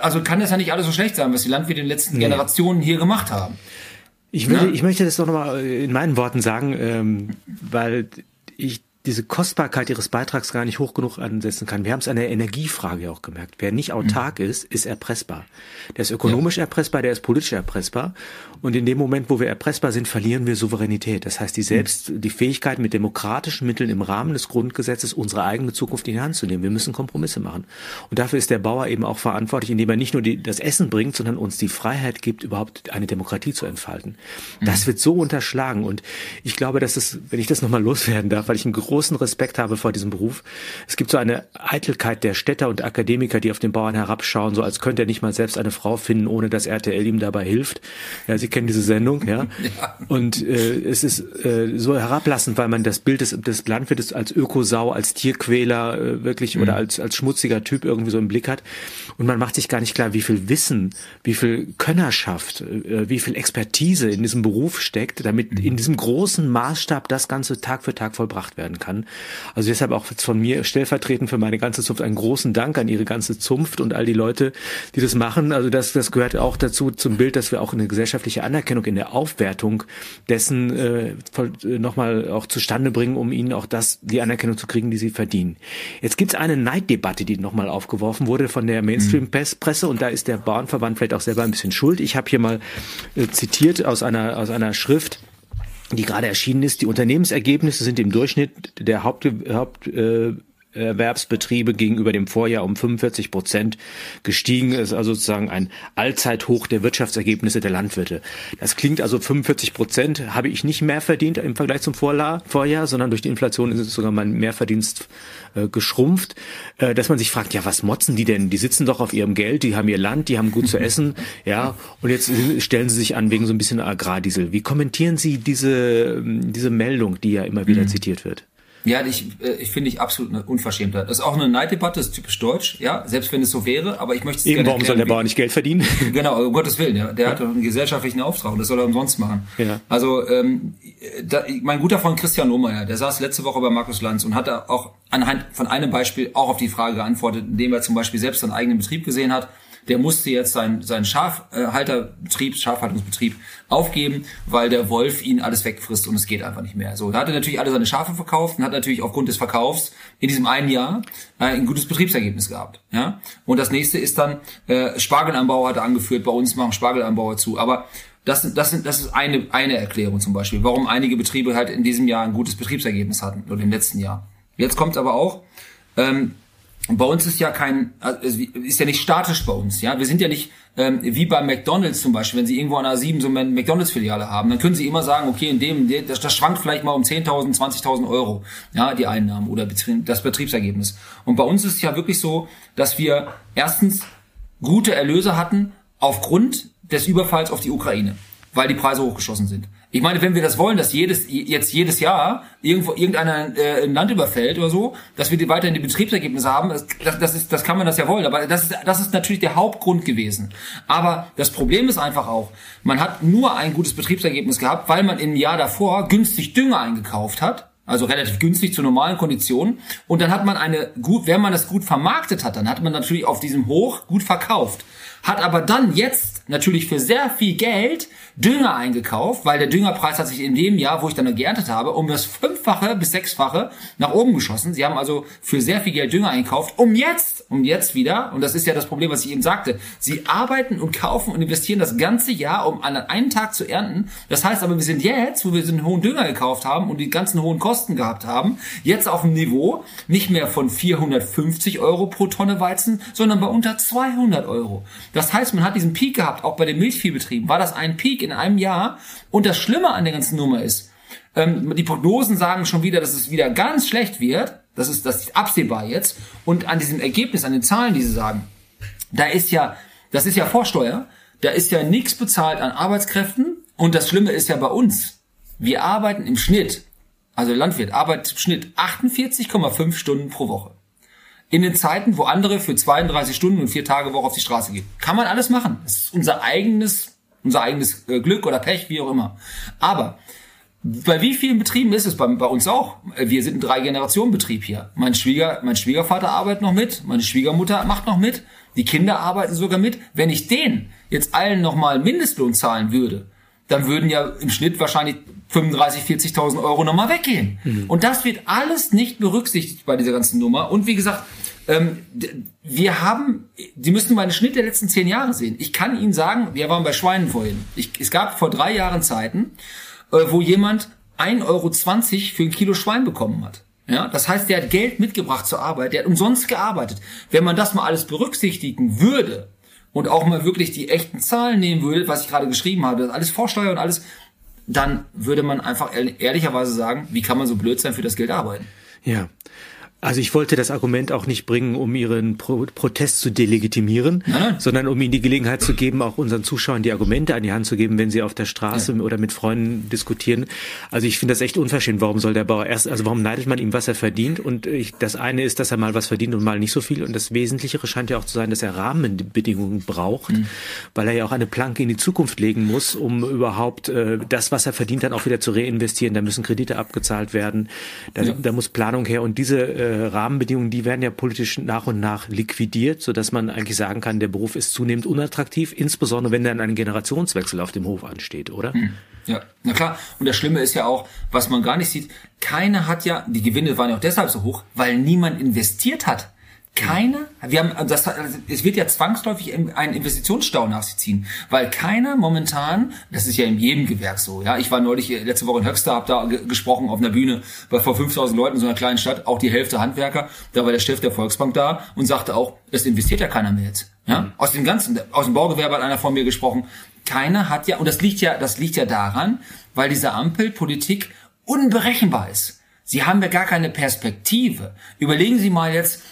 Also kann das ja nicht alles so schlecht sein, was die Landwirte in den letzten nee. Generationen hier gemacht haben. Ich, will, ja? ich möchte das doch nochmal in meinen Worten sagen, ähm, weil ich diese Kostbarkeit ihres Beitrags gar nicht hoch genug ansetzen kann. Wir haben es an der Energiefrage auch gemerkt. Wer nicht autark mhm. ist, ist erpressbar. Der ist ökonomisch ja. erpressbar, der ist politisch erpressbar. Und in dem Moment, wo wir erpressbar sind, verlieren wir Souveränität. Das heißt, die selbst, mhm. die Fähigkeit, mit demokratischen Mitteln im Rahmen des Grundgesetzes unsere eigene Zukunft in die Hand zu nehmen. Wir müssen Kompromisse machen. Und dafür ist der Bauer eben auch verantwortlich, indem er nicht nur die, das Essen bringt, sondern uns die Freiheit gibt, überhaupt eine Demokratie zu entfalten. Mhm. Das wird so unterschlagen. Und ich glaube, dass es, wenn ich das nochmal loswerden darf, weil ich ein großen Respekt habe vor diesem Beruf. Es gibt so eine Eitelkeit der Städter und Akademiker, die auf den Bauern herabschauen, so als könnte er nicht mal selbst eine Frau finden, ohne dass RTL ihm dabei hilft. Ja, Sie kennen diese Sendung, ja. *laughs* ja. Und äh, es ist äh, so herablassend, weil man das Bild des, des Landwirtes als Ökosau, als Tierquäler äh, wirklich mhm. oder als, als schmutziger Typ irgendwie so im Blick hat. Und man macht sich gar nicht klar, wie viel Wissen, wie viel Könnerschaft, äh, wie viel Expertise in diesem Beruf steckt, damit mhm. in diesem großen Maßstab das Ganze Tag für Tag vollbracht werden kann. Also deshalb auch von mir stellvertretend für meine ganze Zunft einen großen Dank an Ihre ganze Zunft und all die Leute, die das machen. Also das, das gehört auch dazu zum Bild, dass wir auch eine gesellschaftliche Anerkennung in der Aufwertung dessen äh, nochmal auch zustande bringen, um ihnen auch das, die Anerkennung zu kriegen, die sie verdienen. Jetzt gibt es eine Neiddebatte, die nochmal aufgeworfen wurde von der Mainstream-Presse und da ist der Bauernverband vielleicht auch selber ein bisschen schuld. Ich habe hier mal äh, zitiert aus einer, aus einer Schrift, die gerade erschienen ist. Die Unternehmensergebnisse sind im Durchschnitt der Haupt, Haupt äh, Erwerbsbetriebe gegenüber dem Vorjahr um 45 Prozent gestiegen. ist also sozusagen ein Allzeithoch der Wirtschaftsergebnisse der Landwirte. Das klingt also 45 Prozent habe ich nicht mehr verdient im Vergleich zum Vorjahr, sondern durch die Inflation ist sogar mein Mehrverdienst äh, geschrumpft. Äh, dass man sich fragt, ja, was motzen die denn? Die sitzen doch auf ihrem Geld, die haben ihr Land, die haben gut zu essen, *laughs* ja, und jetzt stellen sie sich an wegen so ein bisschen Agrardiesel. Wie kommentieren Sie diese, diese Meldung, die ja immer wieder mhm. zitiert wird? Ja, ich, äh, ich finde ich absolut eine Unverschämtheit. Das ist auch eine Neiddebatte, das ist typisch deutsch, ja, selbst wenn es so wäre, aber ich möchte es Eben, warum erklären, soll der Bauer nicht Geld verdienen? *laughs* Genau, um Gottes Willen, ja. Der ja. hat doch einen gesellschaftlichen Auftrag und das soll er umsonst machen. Ja. Also, ähm, da, mein guter Freund Christian Lohmeier, der saß letzte Woche bei Markus Lanz und hat da auch anhand von einem Beispiel auch auf die Frage geantwortet, indem er zum Beispiel selbst seinen eigenen Betrieb gesehen hat der musste jetzt seinen, seinen Schafhalterbetrieb, Schafhaltungsbetrieb aufgeben, weil der Wolf ihn alles wegfrisst und es geht einfach nicht mehr. So, da hat er natürlich alle seine Schafe verkauft und hat natürlich aufgrund des Verkaufs in diesem einen Jahr äh, ein gutes Betriebsergebnis gehabt. Ja? Und das nächste ist dann, äh, Spargelanbau hat er angeführt, bei uns machen Spargelanbauer zu. Aber das, das, sind, das ist eine, eine Erklärung zum Beispiel, warum einige Betriebe halt in diesem Jahr ein gutes Betriebsergebnis hatten oder im letzten Jahr. Jetzt kommt aber auch, ähm, bei uns ist ja kein, also ist ja nicht statisch bei uns, ja. Wir sind ja nicht ähm, wie bei McDonalds zum Beispiel, wenn Sie irgendwo an A7 so eine McDonalds-Filiale haben, dann können Sie immer sagen, okay, in dem, das, das schwankt vielleicht mal um 10.000, 20.000 Euro, ja, die Einnahmen oder das Betriebsergebnis. Und bei uns ist es ja wirklich so, dass wir erstens gute Erlöse hatten aufgrund des Überfalls auf die Ukraine, weil die Preise hochgeschossen sind. Ich meine, wenn wir das wollen, dass jedes jetzt jedes Jahr irgendwo irgendeiner äh, ein Land überfällt oder so, dass wir die weiterhin die Betriebsergebnisse haben, das, das ist das kann man das ja wollen, aber das ist das ist natürlich der Hauptgrund gewesen. Aber das Problem ist einfach auch, man hat nur ein gutes Betriebsergebnis gehabt, weil man im Jahr davor günstig Dünger eingekauft hat also relativ günstig zu normalen Konditionen. Und dann hat man eine gut, wenn man das gut vermarktet hat, dann hat man natürlich auf diesem Hoch gut verkauft. Hat aber dann jetzt natürlich für sehr viel Geld Dünger eingekauft, weil der Düngerpreis hat sich in dem Jahr, wo ich dann geerntet habe, um das Fünffache bis Sechsfache nach oben geschossen. Sie haben also für sehr viel Geld Dünger eingekauft, um jetzt, um jetzt wieder, und das ist ja das Problem, was ich eben sagte, sie arbeiten und kaufen und investieren das ganze Jahr, um an einem Tag zu ernten. Das heißt aber, wir sind jetzt, wo wir den hohen Dünger gekauft haben und die ganzen hohen Kosten gehabt haben, jetzt auf dem Niveau nicht mehr von 450 Euro pro Tonne Weizen, sondern bei unter 200 Euro. Das heißt, man hat diesen Peak gehabt, auch bei den Milchviehbetrieben. War das ein Peak in einem Jahr. Und das Schlimme an der ganzen Nummer ist, ähm, die Prognosen sagen schon wieder, dass es wieder ganz schlecht wird. Das ist, das ist absehbar jetzt. Und an diesem Ergebnis, an den Zahlen, die sie sagen, da ist ja, das ist ja Vorsteuer. Da ist ja nichts bezahlt an Arbeitskräften, Und das Schlimme ist ja bei uns, wir arbeiten im Schnitt, also der Landwirt arbeitet im Schnitt 48,5 Stunden pro Woche. In den Zeiten, wo andere für 32 Stunden und vier Tage Woche auf die Straße gehen. Kann man alles machen. Das ist unser eigenes, unser eigenes äh, Glück oder Pech, wie auch immer. Aber bei wie vielen Betrieben ist es? Bei, bei uns auch. Wir sind ein Drei-Generationen-Betrieb hier. Mein, Schwieger, mein Schwiegervater arbeitet noch mit, meine Schwiegermutter macht noch mit, die Kinder arbeiten sogar mit. Wenn ich den jetzt allen nochmal Mindestlohn zahlen würde, dann würden ja im Schnitt wahrscheinlich 35, 40.000 Euro nochmal weggehen. Mhm. Und das wird alles nicht berücksichtigt bei dieser ganzen Nummer. Und wie gesagt, ähm, wir haben, die müssen mal den Schnitt der letzten zehn Jahre sehen. Ich kann Ihnen sagen, wir waren bei Schweinen vorhin. Ich, es gab vor drei Jahren Zeiten, äh, wo jemand 1,20 Euro für ein Kilo Schwein bekommen hat. Ja, das heißt, der hat Geld mitgebracht zur Arbeit, der hat umsonst gearbeitet. Wenn man das mal alles berücksichtigen würde und auch mal wirklich die echten Zahlen nehmen würde, was ich gerade geschrieben habe, alles Vorsteuer und alles, dann würde man einfach ehrlicherweise sagen, wie kann man so blöd sein, für das Geld arbeiten? Ja. Also ich wollte das Argument auch nicht bringen, um Ihren Pro Protest zu delegitimieren, nein, sondern um Ihnen die Gelegenheit zu geben, auch unseren Zuschauern die Argumente an die Hand zu geben, wenn sie auf der Straße ja. oder mit Freunden diskutieren. Also ich finde das echt unverschämt. Warum soll der Bauer erst, also warum neidet man ihm, was er verdient? Und ich, das eine ist, dass er mal was verdient und mal nicht so viel. Und das Wesentlichere scheint ja auch zu sein, dass er Rahmenbedingungen braucht, mhm. weil er ja auch eine Planke in die Zukunft legen muss, um überhaupt äh, das, was er verdient, dann auch wieder zu reinvestieren. Da müssen Kredite abgezahlt werden. Da, ja. da muss Planung her. Und diese äh, Rahmenbedingungen, die werden ja politisch nach und nach liquidiert, so dass man eigentlich sagen kann, der Beruf ist zunehmend unattraktiv, insbesondere wenn dann ein Generationswechsel auf dem Hof ansteht, oder? Hm. Ja, na klar. Und das Schlimme ist ja auch, was man gar nicht sieht, keiner hat ja, die Gewinne waren ja auch deshalb so hoch, weil niemand investiert hat keine, wir haben, das, es wird ja zwangsläufig einen Investitionsstau nach sich ziehen, weil keiner momentan, das ist ja in jedem Gewerk so, ja, ich war neulich äh, letzte Woche in Höxter, habe da gesprochen auf einer Bühne bei vor 5000 Leuten in so einer kleinen Stadt, auch die Hälfte Handwerker, da war der Chef der Volksbank da und sagte auch, es investiert ja keiner mehr jetzt, ja, mhm. aus dem ganzen, aus dem Baugewerbe hat einer von mir gesprochen, keiner hat ja, und das liegt ja, das liegt ja daran, weil diese Ampelpolitik unberechenbar ist. Sie haben ja gar keine Perspektive. Überlegen Sie mal jetzt,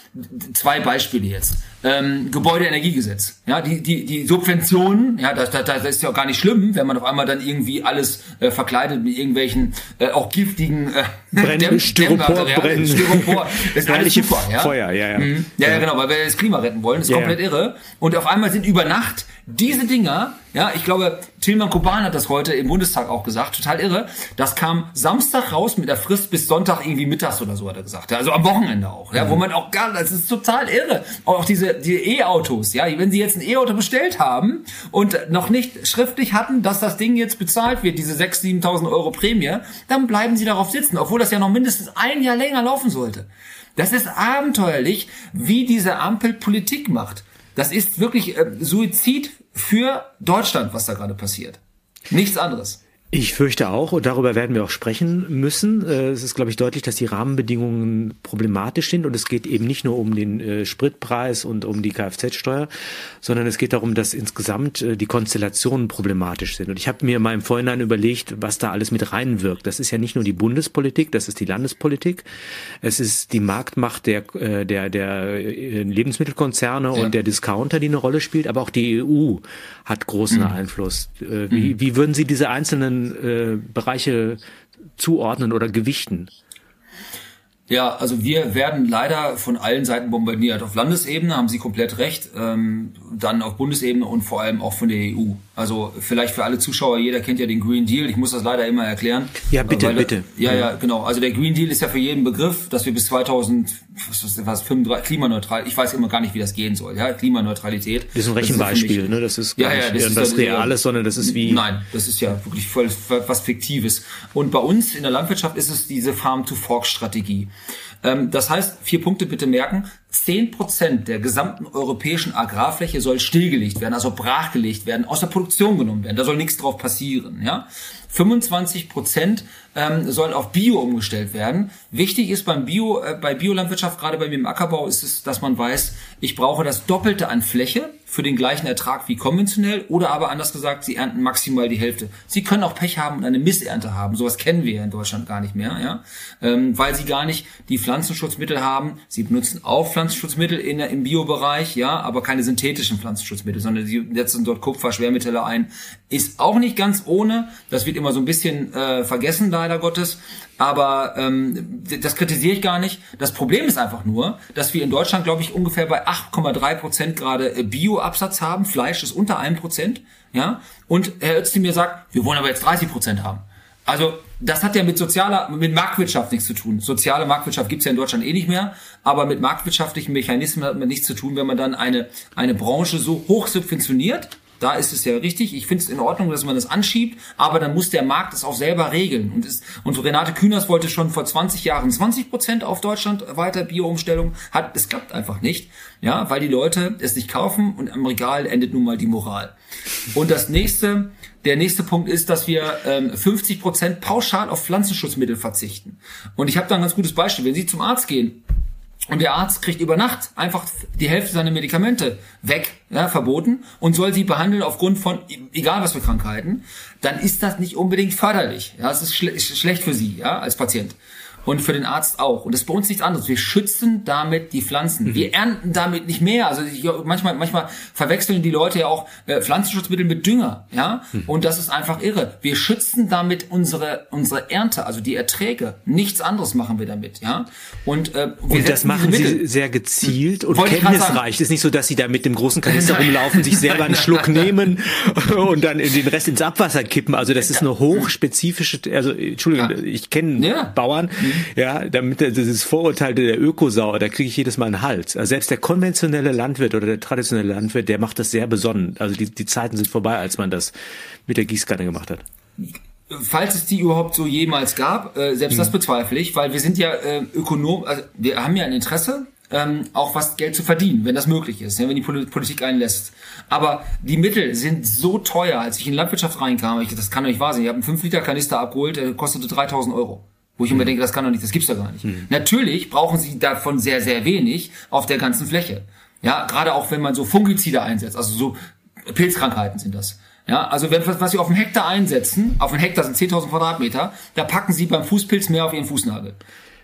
zwei Beispiele jetzt. Ähm, Gebäudeenergiegesetz. Ja, die, die, die Subventionen, ja, das, das, das ist ja auch gar nicht schlimm, wenn man auf einmal dann irgendwie alles äh, verkleidet mit irgendwelchen äh, auch giftigen äh, Brennen, Styropor, brennen. Styropor. Das ist alles super, ja. Feuer, ja, ja. Mhm. ja. Ja, genau, weil wir das Klima retten wollen. Das ist ja, komplett irre. Und auf einmal sind über Nacht diese Dinger, ja, ich glaube, Tilman Kuban hat das heute im Bundestag auch gesagt, total irre. Das kam Samstag raus mit der Frist bis Sonntag irgendwie mittags oder so, hat er gesagt. Ja, also am Wochenende auch, ja, mhm. wo man auch gar, das ist total irre. Auch diese die E-Autos, ja, wenn Sie jetzt ein E-Auto bestellt haben und noch nicht schriftlich hatten, dass das Ding jetzt bezahlt wird, diese 6.000, 7.000 Euro Prämie, dann bleiben Sie darauf sitzen, obwohl das ja noch mindestens ein Jahr länger laufen sollte. Das ist abenteuerlich, wie diese Ampel Politik macht. Das ist wirklich äh, Suizid für Deutschland, was da gerade passiert. Nichts anderes. Ich fürchte auch, und darüber werden wir auch sprechen müssen. Äh, es ist, glaube ich, deutlich, dass die Rahmenbedingungen problematisch sind und es geht eben nicht nur um den äh, Spritpreis und um die Kfz-Steuer, sondern es geht darum, dass insgesamt äh, die Konstellationen problematisch sind. Und ich habe mir mal im Vorhinein überlegt, was da alles mit reinwirkt. Das ist ja nicht nur die Bundespolitik, das ist die Landespolitik, es ist die Marktmacht der, der, der Lebensmittelkonzerne ja. und der Discounter, die eine Rolle spielt, aber auch die EU hat großen mhm. Einfluss. Wie, mhm. wie würden Sie diese einzelnen äh, Bereiche zuordnen oder gewichten? Ja, also wir werden leider von allen Seiten bombardiert. Auf Landesebene haben Sie komplett recht, ähm, dann auf Bundesebene und vor allem auch von der EU. Also vielleicht für alle Zuschauer, jeder kennt ja den Green Deal. Ich muss das leider immer erklären. Ja, bitte, weil, bitte. Ja, ja, genau. Also der Green Deal ist ja für jeden Begriff, dass wir bis 2000, was, was 35, klimaneutral, ich weiß immer gar nicht, wie das gehen soll. Ja, Klimaneutralität. Das ist ein Rechenbeispiel, das ist ne? Das ist gar ja, ja, das nicht ist das Reales, sondern das ist wie... Nein, das ist ja wirklich voll was Fiktives. Und bei uns in der Landwirtschaft ist es diese Farm-to-Fork-Strategie. Ähm, das heißt, vier Punkte bitte merken. Zehn Prozent der gesamten europäischen Agrarfläche soll stillgelegt werden, also brachgelegt werden, aus der Produktion genommen werden. Da soll nichts drauf passieren. Ja? 25 Prozent ähm, sollen auf Bio umgestellt werden. Wichtig ist beim Bio, äh, bei Biolandwirtschaft, gerade bei mir im Ackerbau, ist es, dass man weiß, ich brauche das Doppelte an Fläche für den gleichen Ertrag wie konventionell oder aber anders gesagt, sie ernten maximal die Hälfte. Sie können auch Pech haben und eine Missernte haben. Sowas kennen wir in Deutschland gar nicht mehr, ja, ähm, weil sie gar nicht die Pflanzenschutzmittel haben. Sie benutzen auch Pflanzenschutzmittel in, im Biobereich, ja, aber keine synthetischen Pflanzenschutzmittel, sondern sie setzen dort Kupfer, Schwermetalle ein. Ist auch nicht ganz ohne. Das wird immer so ein bisschen äh, vergessen, leider Gottes. Aber ähm, das kritisiere ich gar nicht. Das Problem ist einfach nur, dass wir in Deutschland, glaube ich, ungefähr bei 8,3 Prozent gerade äh, Bioabsatz haben. Fleisch ist unter einem Prozent. Ja? Und Herr Özdemir sagt, wir wollen aber jetzt 30 Prozent haben. Also das hat ja mit sozialer, mit Marktwirtschaft nichts zu tun. Soziale Marktwirtschaft gibt's ja in Deutschland eh nicht mehr, aber mit marktwirtschaftlichen Mechanismen hat man nichts zu tun, wenn man dann eine, eine Branche so hoch subventioniert da ist es ja richtig. Ich finde es in Ordnung, dass man das anschiebt, aber dann muss der Markt es auch selber regeln. Und, ist, und Renate Künast wollte schon vor 20 Jahren 20 Prozent auf Deutschland weiter Bio-Umstellung. Hat, es klappt einfach nicht. Ja, weil die Leute es nicht kaufen und am Regal endet nun mal die Moral. Und das nächste, der nächste Punkt ist, dass wir ähm, 50 Prozent pauschal auf Pflanzenschutzmittel verzichten. Und ich habe da ein ganz gutes Beispiel. Wenn Sie zum Arzt gehen, und der Arzt kriegt über Nacht einfach die Hälfte seiner Medikamente weg, ja, verboten und soll sie behandeln aufgrund von egal was für Krankheiten, dann ist das nicht unbedingt förderlich. Ja, es ist schle schlecht für sie, ja, als Patient und für den Arzt auch. Und das ist bei uns nichts anderes. Wir schützen damit die Pflanzen. Mhm. Wir ernten damit nicht mehr. Also ich, manchmal, manchmal verwechseln die Leute ja auch äh, Pflanzenschutzmittel mit Dünger, ja. Mhm. Und das ist einfach irre. Wir schützen damit unsere unsere Ernte, also die Erträge. Nichts anderes machen wir damit, ja. Und, äh, wir und das machen sie sehr gezielt und kenntnisreich. Es ist nicht so, dass sie da mit dem großen Kanister rumlaufen, sich selber einen Schluck nehmen *laughs* und dann den Rest ins Abwasser kippen. Also das ist eine hochspezifische, also Entschuldigung, ja. ich kenne ja. Bauern, mhm. *laughs* Ja, damit dieses Vorurteil der Ökosau, da kriege ich jedes Mal einen Hals. Also selbst der konventionelle Landwirt oder der traditionelle Landwirt, der macht das sehr besonnen. Also die, die Zeiten sind vorbei, als man das mit der Gießkanne gemacht hat. Falls es die überhaupt so jemals gab, äh, selbst hm. das bezweifle ich, weil wir sind ja äh, Ökonom, also wir haben ja ein Interesse, ähm, auch was Geld zu verdienen, wenn das möglich ist, ja, wenn die Politik einlässt. Aber die Mittel sind so teuer, als ich in Landwirtschaft reinkam, ich, das kann doch nicht wahr sein, ich habe einen 5-Liter-Kanister abgeholt, der kostete 3000 Euro. Wo ich immer mhm. denke, das kann doch nicht, das gibt's doch gar nicht. Mhm. Natürlich brauchen sie davon sehr, sehr wenig auf der ganzen Fläche. Ja, gerade auch wenn man so Fungizide einsetzt, also so Pilzkrankheiten sind das. Ja, also wenn, was sie auf einen Hektar einsetzen, auf einen Hektar sind 10.000 Quadratmeter, da packen sie beim Fußpilz mehr auf ihren Fußnagel.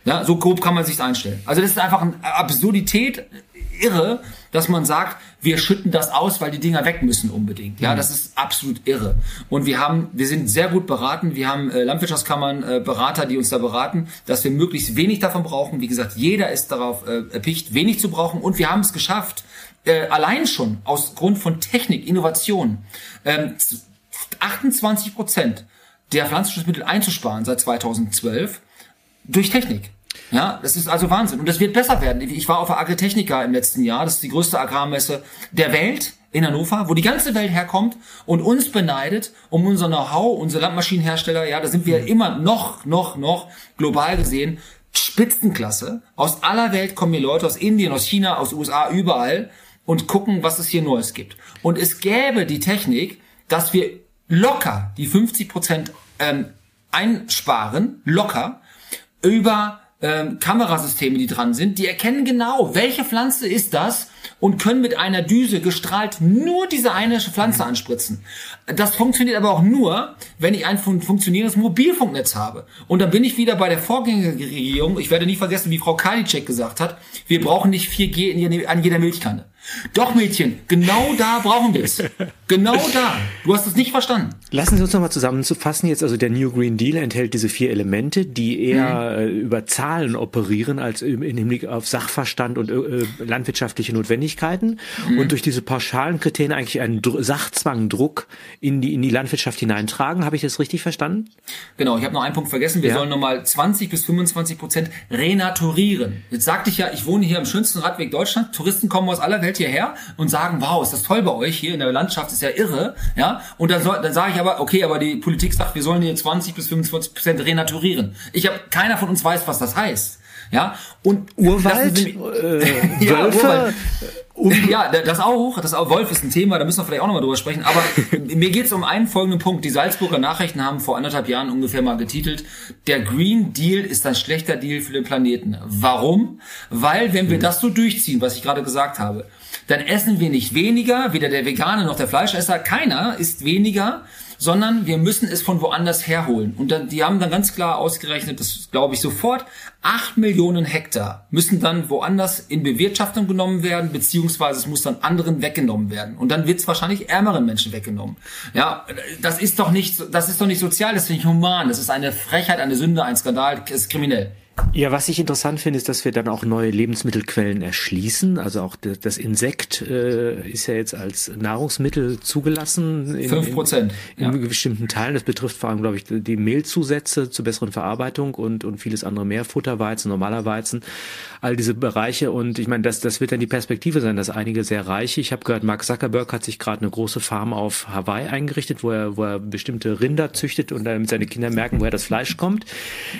Ja, so grob kann man sich einstellen. Also das ist einfach eine Absurdität, irre, dass man sagt, wir schütten das aus, weil die Dinger weg müssen unbedingt. Ja, mhm. das ist absolut irre. Und wir haben, wir sind sehr gut beraten. Wir haben äh, Landwirtschaftskammern, äh, Berater, die uns da beraten, dass wir möglichst wenig davon brauchen. Wie gesagt, jeder ist darauf äh, erpicht, wenig zu brauchen. Und wir haben es geschafft, äh, allein schon aus Grund von Technik, Innovation, ähm, 28 Prozent der Pflanzenschutzmittel einzusparen seit 2012 durch Technik. Ja, das ist also Wahnsinn. Und das wird besser werden. Ich war auf der Agritechnica im letzten Jahr. Das ist die größte Agrarmesse der Welt in Hannover, wo die ganze Welt herkommt und uns beneidet um unser Know-how, unsere Landmaschinenhersteller. Ja, da sind wir immer noch, noch, noch global gesehen Spitzenklasse. Aus aller Welt kommen hier Leute aus Indien, aus China, aus USA, überall und gucken, was es hier Neues gibt. Und es gäbe die Technik, dass wir locker die 50 Prozent ähm, einsparen, locker, über ähm, Kamerasysteme, die dran sind, die erkennen genau, welche Pflanze ist das und können mit einer Düse gestrahlt nur diese eine Pflanze anspritzen. Das funktioniert aber auch nur, wenn ich ein funktionierendes Mobilfunknetz habe. Und dann bin ich wieder bei der Vorgängerregierung. Ich werde nie vergessen, wie Frau Karliczek gesagt hat, wir brauchen nicht 4G an jeder Milchkanne. Doch, Mädchen, genau da brauchen wir es. *laughs* Genau da. Du hast es nicht verstanden. Lassen Sie uns nochmal zusammenzufassen. Jetzt also der New Green Deal enthält diese vier Elemente, die eher mhm. über Zahlen operieren als im Hinblick auf Sachverstand und äh, landwirtschaftliche Notwendigkeiten mhm. und durch diese pauschalen Kriterien eigentlich einen Dr Sachzwang, Druck in die, in die Landwirtschaft hineintragen. Habe ich das richtig verstanden? Genau, ich habe noch einen Punkt vergessen. Wir ja. sollen nochmal 20 bis 25 Prozent renaturieren. Jetzt sagte ich ja, ich wohne hier am schönsten Radweg Deutschland. Touristen kommen aus aller Welt hierher und sagen, wow, ist das toll bei euch hier in der Landschaft, ist ja irre. Ja, und dann, soll, dann sage ich aber, okay, aber die Politik sagt, wir sollen hier 20 bis 25 Prozent renaturieren. Ich habe, keiner von uns weiß, was das heißt. Ja, und Urwald, äh, *laughs* ja, Urwald. Um *laughs* ja, das auch. Das auch. Wolf ist ein Thema, da müssen wir vielleicht auch nochmal drüber sprechen. Aber *laughs* mir geht es um einen folgenden Punkt. Die Salzburger Nachrichten haben vor anderthalb Jahren ungefähr mal getitelt, der Green Deal ist ein schlechter Deal für den Planeten. Warum? Weil, wenn wir hm. das so durchziehen, was ich gerade gesagt habe, dann essen wir nicht weniger, weder der Veganer noch der Fleischesser, keiner isst weniger, sondern wir müssen es von woanders herholen. Und dann, die haben dann ganz klar ausgerechnet, das glaube ich sofort, acht Millionen Hektar müssen dann woanders in Bewirtschaftung genommen werden, beziehungsweise es muss dann anderen weggenommen werden. Und dann wird es wahrscheinlich ärmeren Menschen weggenommen. Ja, das ist doch nicht, das ist doch nicht sozial, das ist nicht human, das ist eine Frechheit, eine Sünde, ein Skandal, das ist kriminell. Ja, was ich interessant finde, ist, dass wir dann auch neue Lebensmittelquellen erschließen. Also auch das Insekt äh, ist ja jetzt als Nahrungsmittel zugelassen. Fünf Prozent. In, in, in bestimmten Teilen. Das betrifft vor allem, glaube ich, die Mehlzusätze zur besseren Verarbeitung und, und vieles andere mehr. Futterweizen, normaler Weizen, all diese Bereiche. Und ich meine, das, das wird dann die Perspektive sein, dass einige sehr reiche. Ich habe gehört, Mark Zuckerberg hat sich gerade eine große Farm auf Hawaii eingerichtet, wo er, wo er bestimmte Rinder züchtet und damit seine Kinder merken, woher das Fleisch kommt.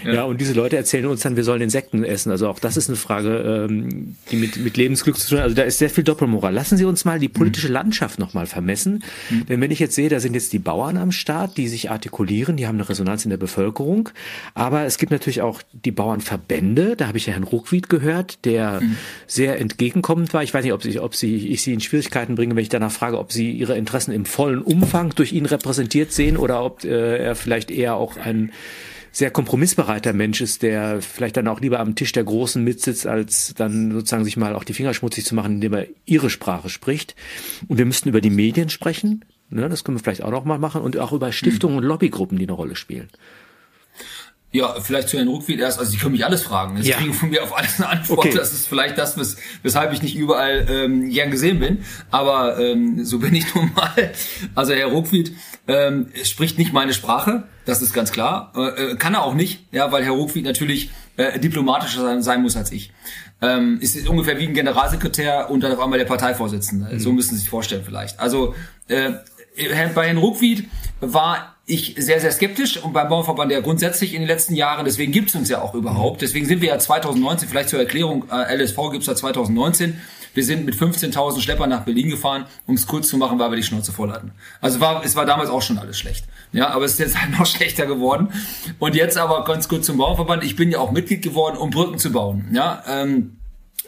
Ja, ja und diese Leute erzählen uns dann, wir sollen Insekten essen. Also auch das ist eine Frage, ähm, die mit, mit Lebensglück zu tun hat. Also da ist sehr viel Doppelmoral. Lassen Sie uns mal die politische mhm. Landschaft nochmal vermessen. Mhm. Denn wenn ich jetzt sehe, da sind jetzt die Bauern am Start, die sich artikulieren, die haben eine Resonanz in der Bevölkerung. Aber es gibt natürlich auch die Bauernverbände. Da habe ich ja Herrn Ruckwied gehört, der mhm. sehr entgegenkommend war. Ich weiß nicht, ob, sie, ob sie, ich Sie in Schwierigkeiten bringe, wenn ich danach frage, ob Sie Ihre Interessen im vollen Umfang durch ihn repräsentiert sehen oder ob äh, er vielleicht eher auch ein sehr kompromissbereiter Mensch ist, der vielleicht dann auch lieber am Tisch der Großen mitsitzt, als dann sozusagen sich mal auch die Finger schmutzig zu machen, indem er ihre Sprache spricht. Und wir müssten über die Medien sprechen. Ne, das können wir vielleicht auch noch mal machen und auch über Stiftungen und Lobbygruppen, die eine Rolle spielen. Ja, vielleicht zu Herrn Ruckwied erst. Also Sie können mich alles fragen. Sie ja. kriegen von mir auf alles eine Antwort. Okay. Das ist vielleicht das, wes weshalb ich nicht überall ähm, gern gesehen bin. Aber ähm, so bin ich *laughs* nun mal. Also Herr Ruckwied ähm, spricht nicht meine Sprache. Das ist ganz klar. Äh, äh, kann er auch nicht, ja, weil Herr Ruckwied natürlich äh, diplomatischer sein, sein muss als ich. Ähm, ist ungefähr wie ein Generalsekretär und dann auf einmal der Parteivorsitzende. Mhm. So müssen Sie sich vorstellen vielleicht. Also äh, bei Herrn Ruckwied war ich sehr, sehr skeptisch und beim Bauernverband ja grundsätzlich in den letzten Jahren, deswegen gibt es uns ja auch überhaupt. Deswegen sind wir ja 2019, vielleicht zur Erklärung, äh, LSV gibt es ja 2019. Wir sind mit 15.000 Schleppern nach Berlin gefahren, um es kurz zu machen, weil wir die Schnauze voll hatten. Also war, es war damals auch schon alles schlecht. Ja, aber es ist jetzt *laughs* halt noch schlechter geworden. Und jetzt aber ganz kurz zum Bauernverband. Ich bin ja auch Mitglied geworden, um Brücken zu bauen. Ja, ähm,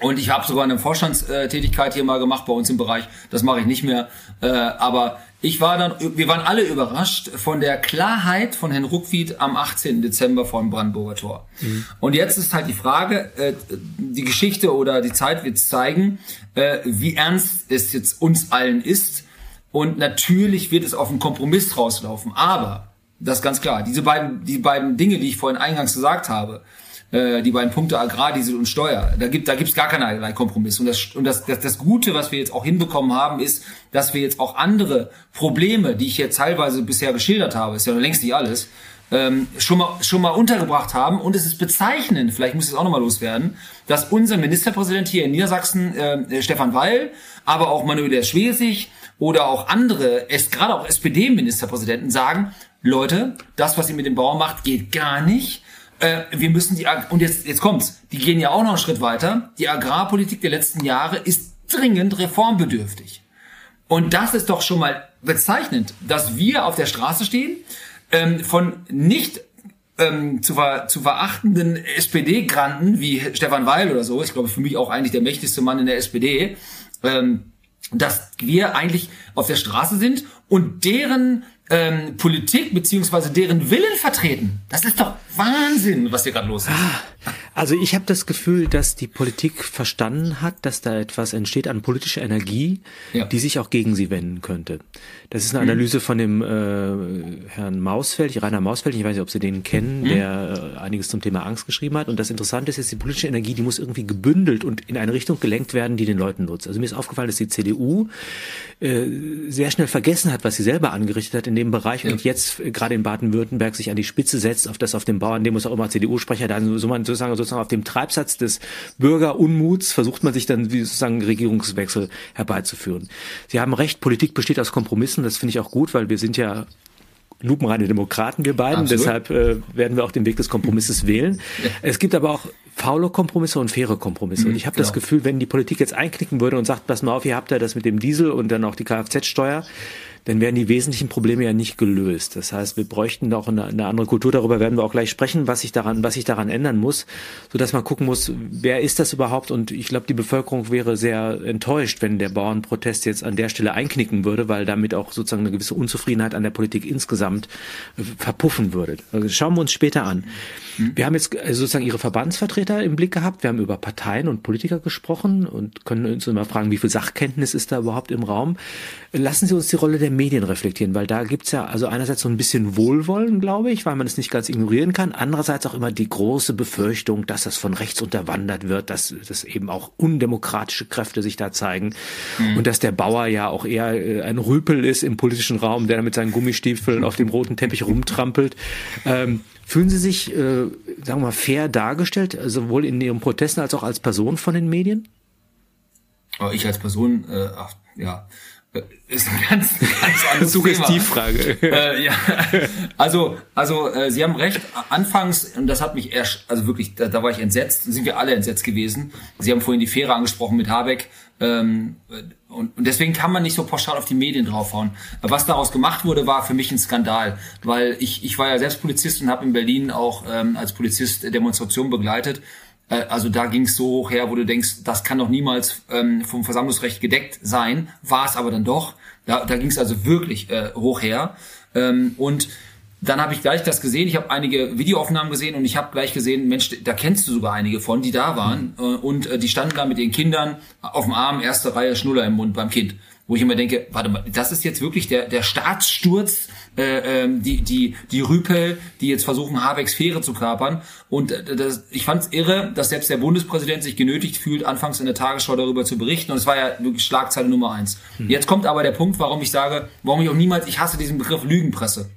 und ich habe sogar eine Vorstandstätigkeit hier mal gemacht bei uns im Bereich. Das mache ich nicht mehr. Äh, aber ich war dann, wir waren alle überrascht von der Klarheit von Herrn Ruckwied am 18. Dezember vor dem Brandenburger Tor. Mhm. Und jetzt ist halt die Frage, äh, die Geschichte oder die Zeit wird zeigen, äh, wie ernst es jetzt uns allen ist. Und natürlich wird es auf einen Kompromiss rauslaufen. Aber, das ist ganz klar, diese beiden, die beiden Dinge, die ich vorhin eingangs gesagt habe, äh, die beiden Punkte Agrardiesel und Steuer. Da gibt da gibt's gar keinerlei Kompromiss. Und, das, und das, das, das Gute, was wir jetzt auch hinbekommen haben, ist, dass wir jetzt auch andere Probleme, die ich jetzt teilweise bisher geschildert habe, ist ja längst nicht alles, ähm, schon, mal, schon mal untergebracht haben. Und es ist bezeichnend, vielleicht muss ich es auch nochmal loswerden, dass unser Ministerpräsident hier in Niedersachsen, äh, Stefan Weil, aber auch Manuel Schwesig oder auch andere, gerade auch SPD-Ministerpräsidenten sagen, Leute, das, was ihr mit dem Bauern macht, geht gar nicht äh, wir müssen die, und jetzt, jetzt kommt's, die gehen ja auch noch einen Schritt weiter. Die Agrarpolitik der letzten Jahre ist dringend reformbedürftig. Und das ist doch schon mal bezeichnend, dass wir auf der Straße stehen, ähm, von nicht ähm, zu, ver, zu verachtenden SPD-Granten wie Stefan Weil oder so, ich glaube für mich auch eigentlich der mächtigste Mann in der SPD, ähm, dass wir eigentlich auf der Straße sind und deren ähm, Politik beziehungsweise deren Willen vertreten. Das ist doch Wahnsinn, was hier gerade los ist. Ah, also ich habe das Gefühl, dass die Politik verstanden hat, dass da etwas entsteht an politischer Energie, ja. die sich auch gegen sie wenden könnte. Das ist eine mhm. Analyse von dem äh, Herrn Mausfeld, Rainer Mausfeld, ich weiß nicht, ob Sie den kennen, mhm. der äh, einiges zum Thema Angst geschrieben hat. Und das Interessante ist jetzt, die politische Energie, die muss irgendwie gebündelt und in eine Richtung gelenkt werden, die den Leuten nutzt. Also mir ist aufgefallen, dass die CDU äh, sehr schnell vergessen hat, was sie selber angerichtet hat in dem Bereich ja. und jetzt äh, gerade in Baden-Württemberg sich an die Spitze setzt, auf das auf dem Dem muss auch immer CDU-Sprecher dann so man sozusagen, sozusagen auf dem Treibsatz des Bürgerunmuts versucht man sich dann sozusagen Regierungswechsel herbeizuführen. Sie haben recht, Politik besteht aus Kompromissen, das finde ich auch gut, weil wir sind ja lupenreine Demokraten, wir beiden. Absolut. Deshalb äh, werden wir auch den Weg des Kompromisses wählen. Es gibt aber auch faule Kompromisse und faire Kompromisse. Mhm, und ich habe genau. das Gefühl, wenn die Politik jetzt einknicken würde und sagt, pass mal auf, ihr habt ja das mit dem Diesel und dann auch die Kfz-Steuer, dann wären die wesentlichen Probleme ja nicht gelöst. Das heißt, wir bräuchten doch eine, eine andere Kultur. Darüber werden wir auch gleich sprechen, was sich daran, was sich daran ändern muss, so dass man gucken muss, wer ist das überhaupt? Und ich glaube, die Bevölkerung wäre sehr enttäuscht, wenn der Bauernprotest jetzt an der Stelle einknicken würde, weil damit auch sozusagen eine gewisse Unzufriedenheit an der Politik insgesamt äh, verpuffen würde. Also schauen wir uns später an. Mhm. Wir haben jetzt äh, sozusagen Ihre Verbandsvertreter im Blick gehabt. Wir haben über Parteien und Politiker gesprochen und können uns immer fragen, wie viel Sachkenntnis ist da überhaupt im Raum. Lassen Sie uns die Rolle der Medien reflektieren, weil da gibt's ja also einerseits so ein bisschen Wohlwollen, glaube ich, weil man es nicht ganz ignorieren kann. Andererseits auch immer die große Befürchtung, dass das von rechts unterwandert wird, dass, dass eben auch undemokratische Kräfte sich da zeigen mhm. und dass der Bauer ja auch eher äh, ein Rüpel ist im politischen Raum, der mit seinen Gummistiefeln auf dem roten Teppich rumtrampelt. Ähm, Fühlen Sie sich, äh, sagen wir mal, fair dargestellt, sowohl in Ihren Protesten als auch als Person von den Medien? Oh, ich als Person, äh, ach, ja, ist eine ganz, ganz andere Suggestivfrage. äh, ja. Also, also äh, Sie haben recht. Anfangs und das hat mich erst, also wirklich, da, da war ich entsetzt. Sind wir alle entsetzt gewesen. Sie haben vorhin die Fähre angesprochen mit Habeck. Ähm, und, und deswegen kann man nicht so pauschal auf die Medien draufhauen. Was daraus gemacht wurde, war für mich ein Skandal, weil ich, ich war ja selbst Polizist und habe in Berlin auch ähm, als Polizist Demonstrationen begleitet. Äh, also da ging es so hoch her, wo du denkst, das kann doch niemals ähm, vom Versammlungsrecht gedeckt sein, war es aber dann doch. Da, da ging es also wirklich äh, hoch her. Ähm, und dann habe ich gleich das gesehen. Ich habe einige Videoaufnahmen gesehen und ich habe gleich gesehen, Mensch, da kennst du sogar einige von, die da waren. Mhm. Und äh, die standen da mit ihren Kindern auf dem Arm, erste Reihe Schnuller im Mund beim Kind. Wo ich immer denke, warte mal, das ist jetzt wirklich der, der Staatssturz, äh, ähm, die, die, die Rüpel, die jetzt versuchen, Habecks Fähre zu kapern. Und äh, das, ich fand es irre, dass selbst der Bundespräsident sich genötigt fühlt, anfangs in der Tagesschau darüber zu berichten. Und es war ja wirklich Schlagzeile Nummer eins. Mhm. Jetzt kommt aber der Punkt, warum ich sage, warum ich auch niemals, ich hasse diesen Begriff Lügenpresse.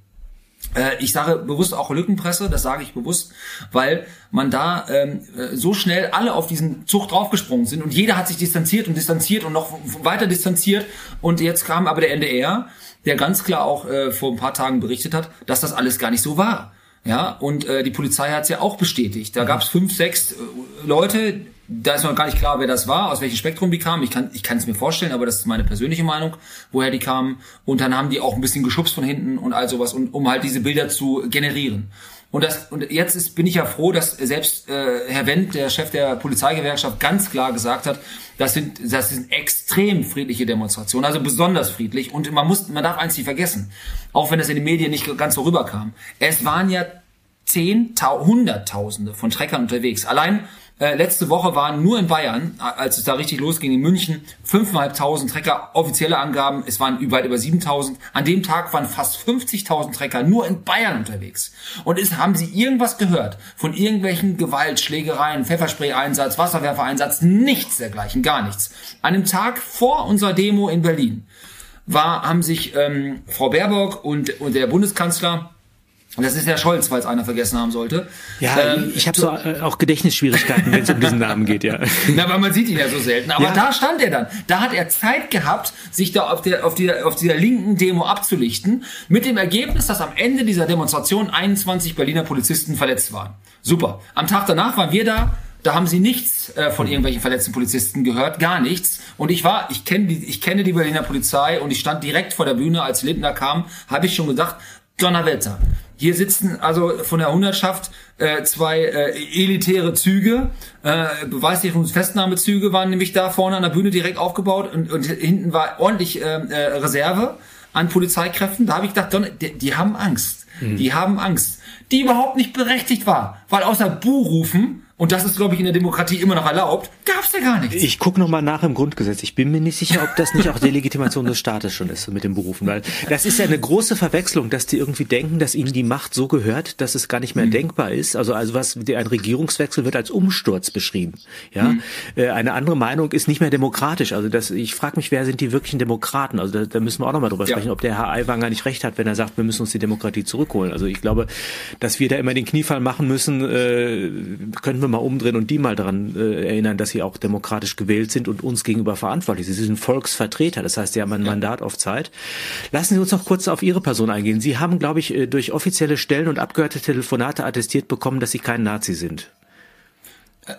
Äh, ich sage bewusst auch Lückenpresse, das sage ich bewusst, weil man da ähm, äh, so schnell alle auf diesen Zug draufgesprungen sind und jeder hat sich distanziert und distanziert und noch weiter distanziert und jetzt kam aber der NDR, der ganz klar auch äh, vor ein paar Tagen berichtet hat, dass das alles gar nicht so war. Ja, und äh, die Polizei hat es ja auch bestätigt. Da mhm. gab es fünf, sechs äh, Leute, da ist noch gar nicht klar, wer das war, aus welchem Spektrum die kamen. Ich kann ich kann es mir vorstellen, aber das ist meine persönliche Meinung, woher die kamen. Und dann haben die auch ein bisschen geschubst von hinten und all sowas, und, um halt diese Bilder zu generieren. Und das und jetzt ist, bin ich ja froh, dass selbst äh, Herr Wendt, der Chef der Polizeigewerkschaft, ganz klar gesagt hat, das sind das sind extrem friedliche Demonstrationen, also besonders friedlich. Und man muss, man darf eins nicht vergessen, auch wenn das in den Medien nicht ganz so rüberkam. Es waren ja Zehntau Hunderttausende von Treckern unterwegs. Allein äh, letzte Woche waren nur in Bayern, als es da richtig losging, in München, 5.500 Trecker, offizielle Angaben, es waren weit über 7.000. An dem Tag waren fast 50.000 Trecker nur in Bayern unterwegs. Und ist, haben Sie irgendwas gehört von irgendwelchen Gewaltschlägereien, Pfefferspray-Einsatz, Wasserwerfereinsatz? Nichts dergleichen, gar nichts. An dem Tag vor unserer Demo in Berlin war, haben sich ähm, Frau Baerbock und, und der Bundeskanzler und das ist Herr Scholz, falls einer vergessen haben sollte. Ja, ähm, ich habe so äh, auch Gedächtnisschwierigkeiten, wenn es um diesen Namen geht, ja. *laughs* Na, weil man sieht ihn ja so selten. Aber ja. da stand er dann. Da hat er Zeit gehabt, sich da auf, der, auf, dieser, auf dieser linken Demo abzulichten, mit dem Ergebnis, dass am Ende dieser Demonstration 21 Berliner Polizisten verletzt waren. Super. Am Tag danach waren wir da, da haben sie nichts äh, von irgendwelchen verletzten Polizisten gehört, gar nichts. Und ich war, ich kenne die, ich kenne die Berliner Polizei und ich stand direkt vor der Bühne, als Lindner kam, habe ich schon gesagt, Donnerwetter. Hier sitzen also von der Hundertschaft äh, zwei äh, elitäre Züge, äh, Beweissicherungsfestnahmezüge waren nämlich da vorne an der Bühne direkt aufgebaut und, und hinten war ordentlich äh, äh, Reserve an Polizeikräften. Da habe ich gedacht, die, die haben Angst. Mhm. Die haben Angst. Die überhaupt nicht berechtigt war. Weil außer Buh rufen und das ist, glaube ich, in der Demokratie immer noch erlaubt, gab's da gar nichts. Ich gucke nochmal nach im Grundgesetz. Ich bin mir nicht sicher, ob das nicht auch Delegitimation des Staates schon ist mit den Berufen. Weil das ist ja eine große Verwechslung, dass die irgendwie denken, dass ihnen die Macht so gehört, dass es gar nicht mehr mhm. denkbar ist. Also, also was, ein Regierungswechsel wird als Umsturz beschrieben. Ja, mhm. Eine andere Meinung ist nicht mehr demokratisch. Also das, ich frage mich, wer sind die wirklichen Demokraten? Also da, da müssen wir auch nochmal drüber ja. sprechen, ob der Herr Aiwanger nicht recht hat, wenn er sagt, wir müssen uns die Demokratie zurückholen. Also ich glaube, dass wir da immer den Kniefall machen müssen, äh, können wir mal umdrehen und die mal daran äh, erinnern, dass sie auch demokratisch gewählt sind und uns gegenüber verantwortlich sind. Sie sind Volksvertreter, das heißt, sie haben ein ja. Mandat auf Zeit. Lassen Sie uns noch kurz auf Ihre Person eingehen. Sie haben, glaube ich, äh, durch offizielle Stellen und abgehörte Telefonate attestiert bekommen, dass Sie kein Nazi sind.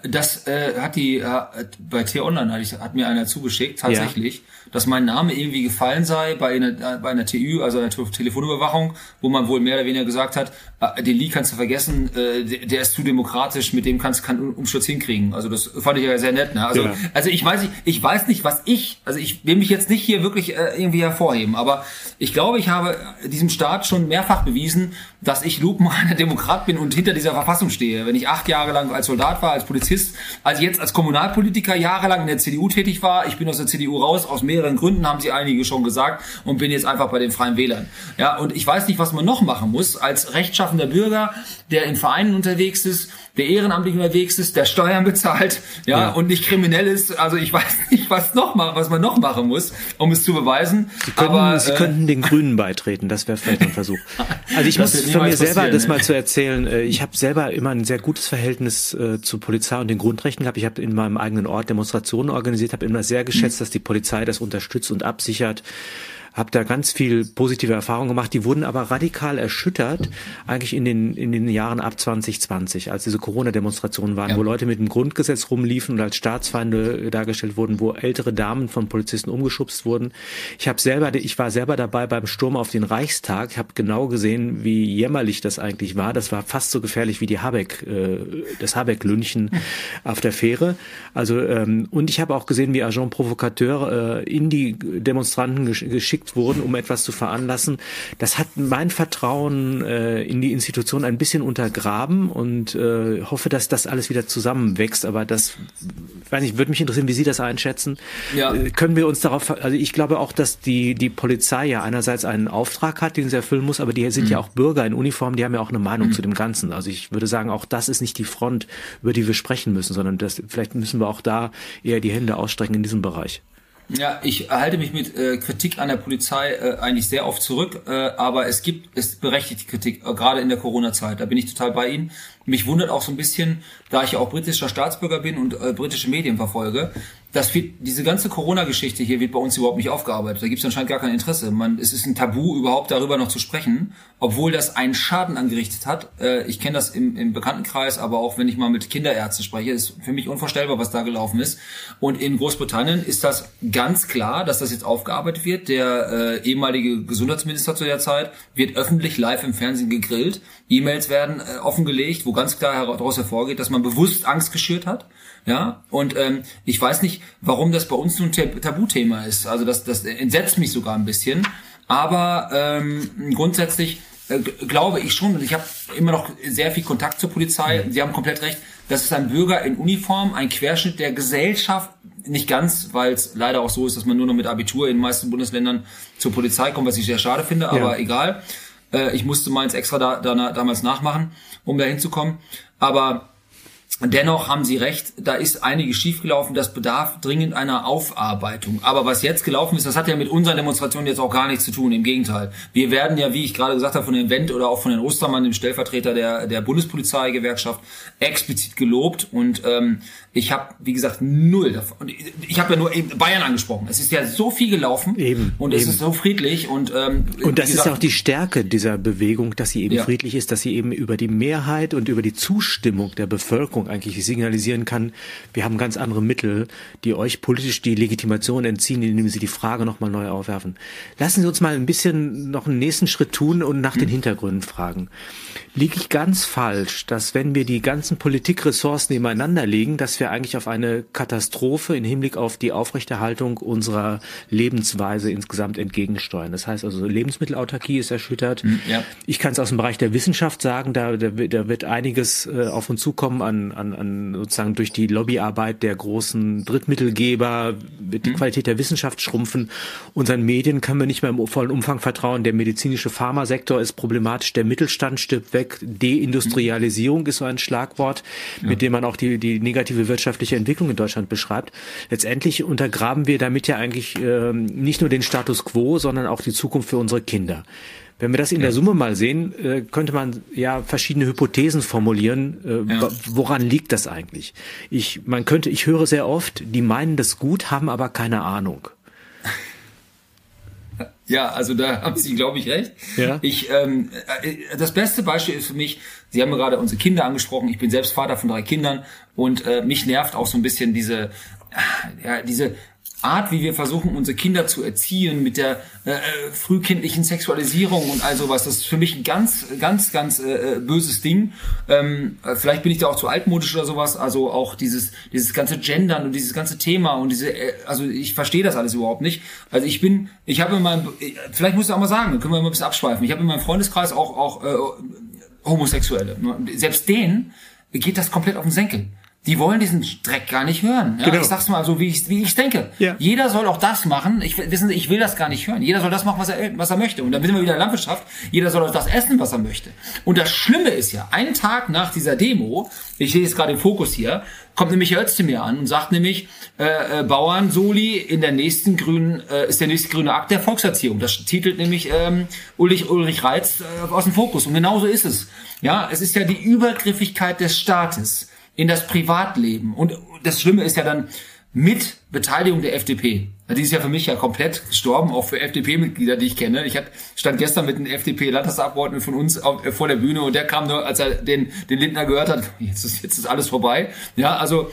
Das äh, hat die äh, bei T-Online hat, hat mir einer zugeschickt, tatsächlich, ja. dass mein Name irgendwie gefallen sei bei einer, bei einer TÜ, also einer Telefonüberwachung, wo man wohl mehr oder weniger gesagt hat, äh, den Lee kannst du vergessen, äh, der, der ist zu demokratisch, mit dem kannst kann Umsturz hinkriegen. Also das fand ich ja sehr nett. Ne? Also, ja. also ich weiß nicht, ich weiß nicht, was ich, also ich will mich jetzt nicht hier wirklich äh, irgendwie hervorheben, aber ich glaube, ich habe diesem Staat schon mehrfach bewiesen, dass ich lupenreiner *laughs* Demokrat bin und hinter dieser Verfassung stehe. Wenn ich acht Jahre lang als Soldat war, als Polizist, als jetzt als Kommunalpolitiker jahrelang in der CDU tätig war, ich bin aus der CDU raus, aus mehreren Gründen haben sie einige schon gesagt und bin jetzt einfach bei den Freien Wählern. Ja, und ich weiß nicht, was man noch machen muss als rechtschaffender Bürger, der in Vereinen unterwegs ist, der ehrenamtlich unterwegs ist, der Steuern bezahlt, ja, ja, und nicht kriminell ist. Also ich *laughs* weiß nicht, was noch mal, was man noch machen muss, um es zu beweisen. Sie könnten, Aber, Sie äh, könnten den Grünen beitreten, das wäre vielleicht ein Versuch. *laughs* Also ich muss von mir selber das mal zu erzählen. Äh, ich habe selber immer ein sehr gutes Verhältnis äh, zur Polizei und den Grundrechten gehabt. Ich habe in meinem eigenen Ort Demonstrationen organisiert, habe immer sehr geschätzt, mhm. dass die Polizei das unterstützt und absichert habe da ganz viel positive Erfahrungen gemacht. Die wurden aber radikal erschüttert, eigentlich in den, in den Jahren ab 2020, als diese Corona-Demonstrationen waren, ja. wo Leute mit dem Grundgesetz rumliefen und als Staatsfeinde dargestellt wurden, wo ältere Damen von Polizisten umgeschubst wurden. Ich habe selber, ich war selber dabei beim Sturm auf den Reichstag. Ich habe genau gesehen, wie jämmerlich das eigentlich war. Das war fast so gefährlich wie die Habeck, äh, das Habeck-Lünchen *laughs* auf der Fähre. Also ähm, und ich habe auch gesehen, wie Agent Provocateur äh, in die Demonstranten geschickt geschickt wurden, um etwas zu veranlassen. Das hat mein Vertrauen äh, in die Institution ein bisschen untergraben und äh, hoffe, dass das alles wieder zusammenwächst. Aber das, weiß nicht, würde mich interessieren, wie Sie das einschätzen. Ja. Äh, können wir uns darauf, also ich glaube auch, dass die, die Polizei ja einerseits einen Auftrag hat, den sie erfüllen muss, aber die sind mhm. ja auch Bürger in Uniform, die haben ja auch eine Meinung mhm. zu dem Ganzen. Also ich würde sagen, auch das ist nicht die Front, über die wir sprechen müssen, sondern das, vielleicht müssen wir auch da eher die Hände ausstrecken in diesem Bereich. Ja, ich halte mich mit äh, Kritik an der Polizei äh, eigentlich sehr oft zurück, äh, aber es gibt es berechtigte Kritik, äh, gerade in der Corona-Zeit. Da bin ich total bei Ihnen. Mich wundert auch so ein bisschen, da ich ja auch britischer Staatsbürger bin und äh, britische Medien verfolge, das wird, diese ganze Corona-Geschichte hier wird bei uns überhaupt nicht aufgearbeitet. Da gibt es anscheinend gar kein Interesse. Man, es ist ein Tabu, überhaupt darüber noch zu sprechen, obwohl das einen Schaden angerichtet hat. Äh, ich kenne das im, im Bekanntenkreis, aber auch wenn ich mal mit Kinderärzten spreche, ist für mich unvorstellbar, was da gelaufen ist. Und in Großbritannien ist das ganz klar, dass das jetzt aufgearbeitet wird. Der äh, ehemalige Gesundheitsminister zu der Zeit wird öffentlich live im Fernsehen gegrillt. E-Mails werden äh, offengelegt, wo ganz klar daraus hervorgeht, dass man bewusst Angst geschürt hat. Ja, und ähm, ich weiß nicht, warum das bei uns nun ein Tabuthema ist. Also das, das entsetzt mich sogar ein bisschen. Aber ähm, grundsätzlich äh, glaube ich schon, und ich habe immer noch sehr viel Kontakt zur Polizei. Sie haben komplett recht. Das ist ein Bürger in Uniform, ein Querschnitt der Gesellschaft. Nicht ganz, weil es leider auch so ist, dass man nur noch mit Abitur in den meisten Bundesländern zur Polizei kommt, was ich sehr schade finde, aber ja. egal. Äh, ich musste meins extra da, da, damals nachmachen, um da hinzukommen. Aber Dennoch haben Sie recht, da ist einiges schiefgelaufen, das bedarf dringend einer Aufarbeitung. Aber was jetzt gelaufen ist, das hat ja mit unserer Demonstration jetzt auch gar nichts zu tun, im Gegenteil. Wir werden ja, wie ich gerade gesagt habe, von dem Wendt oder auch von Herrn Ostermann, dem Stellvertreter der, der Bundespolizeigewerkschaft, explizit gelobt und ähm, ich habe, wie gesagt, null davon. Ich habe ja nur Bayern angesprochen. Es ist ja so viel gelaufen eben, und es ist so friedlich und ähm, und das gesagt, ist auch die Stärke dieser Bewegung, dass sie eben ja. friedlich ist, dass sie eben über die Mehrheit und über die Zustimmung der Bevölkerung eigentlich signalisieren kann, wir haben ganz andere Mittel, die euch politisch die Legitimation entziehen, indem sie die Frage nochmal neu aufwerfen. Lassen Sie uns mal ein bisschen noch einen nächsten Schritt tun und nach hm. den Hintergründen fragen. Liege ich ganz falsch, dass wenn wir die ganzen Politikressourcen nebeneinander legen, dass wir eigentlich auf eine Katastrophe im Hinblick auf die Aufrechterhaltung unserer Lebensweise insgesamt entgegensteuern. Das heißt also, Lebensmittelautarkie ist erschüttert. Mhm, ja. Ich kann es aus dem Bereich der Wissenschaft sagen, da, da, da wird einiges äh, auf uns zukommen an, an, an sozusagen durch die Lobbyarbeit der großen Drittmittelgeber wird die mhm. Qualität der Wissenschaft schrumpfen. Unseren Medien können wir nicht mehr im vollen Umfang vertrauen. Der medizinische Pharmasektor ist problematisch. Der Mittelstand stirbt weg. Deindustrialisierung mhm. ist so ein Schlagwort, ja. mit dem man auch die, die negative wirtschaftliche Entwicklung in Deutschland beschreibt. Letztendlich untergraben wir damit ja eigentlich äh, nicht nur den Status quo, sondern auch die Zukunft für unsere Kinder. Wenn wir das in ja. der Summe mal sehen, äh, könnte man ja verschiedene Hypothesen formulieren. Äh, ja. Woran liegt das eigentlich? Ich, man könnte, ich höre sehr oft, die meinen das gut, haben aber keine Ahnung. Ja, also da haben Sie, glaube ich, recht. Ja. Ich, ähm, äh, das beste Beispiel ist für mich, Sie haben gerade unsere Kinder angesprochen. Ich bin selbst Vater von drei Kindern und äh, mich nervt auch so ein bisschen diese, ja, diese Art, wie wir versuchen, unsere Kinder zu erziehen mit der äh, äh, frühkindlichen Sexualisierung und all sowas. Das ist für mich ein ganz, ganz, ganz äh, äh böses Ding. Ähm, äh, vielleicht bin ich da auch zu altmodisch oder sowas. Also auch dieses, dieses ganze Gendern und dieses ganze Thema und diese, äh, also ich verstehe das alles überhaupt nicht. Also ich bin, ich habe in meinem, vielleicht muss ich auch mal sagen, dann können wir mal ein bisschen abschweifen. Ich habe in meinem Freundeskreis auch, auch äh, Homosexuelle. Selbst denen geht das komplett auf den Senkel die wollen diesen Dreck gar nicht hören. Ja, genau. Ich sag's mal so, wie ich wie ich denke. Ja. Jeder soll auch das machen. Ich wissen Sie, ich will das gar nicht hören. Jeder soll das machen, was er was er möchte. Und dann sind wir wieder in der Landwirtschaft. Jeder soll auch das essen, was er möchte. Und das Schlimme ist ja, einen Tag nach dieser Demo, ich sehe jetzt gerade den Fokus hier, kommt nämlich Herr Özdemir an und sagt nämlich, äh, äh, Bauern Soli in der nächsten grünen äh, ist der nächste grüne Akt der Volkserziehung. Das titelt nämlich ähm, Ulrich Ulrich Reitz äh, aus dem Fokus. Und genauso ist es. Ja, es ist ja die Übergriffigkeit des Staates in das Privatleben. Und das Schlimme ist ja dann mit Beteiligung der FDP. Die ist ja für mich ja komplett gestorben, auch für FDP-Mitglieder, die ich kenne. Ich hatte, stand gestern mit einem FDP-Landtagsabgeordneten von uns äh, vor der Bühne und der kam nur, als er den, den Lindner gehört hat, *laughs* jetzt ist, jetzt ist alles vorbei. Ja, also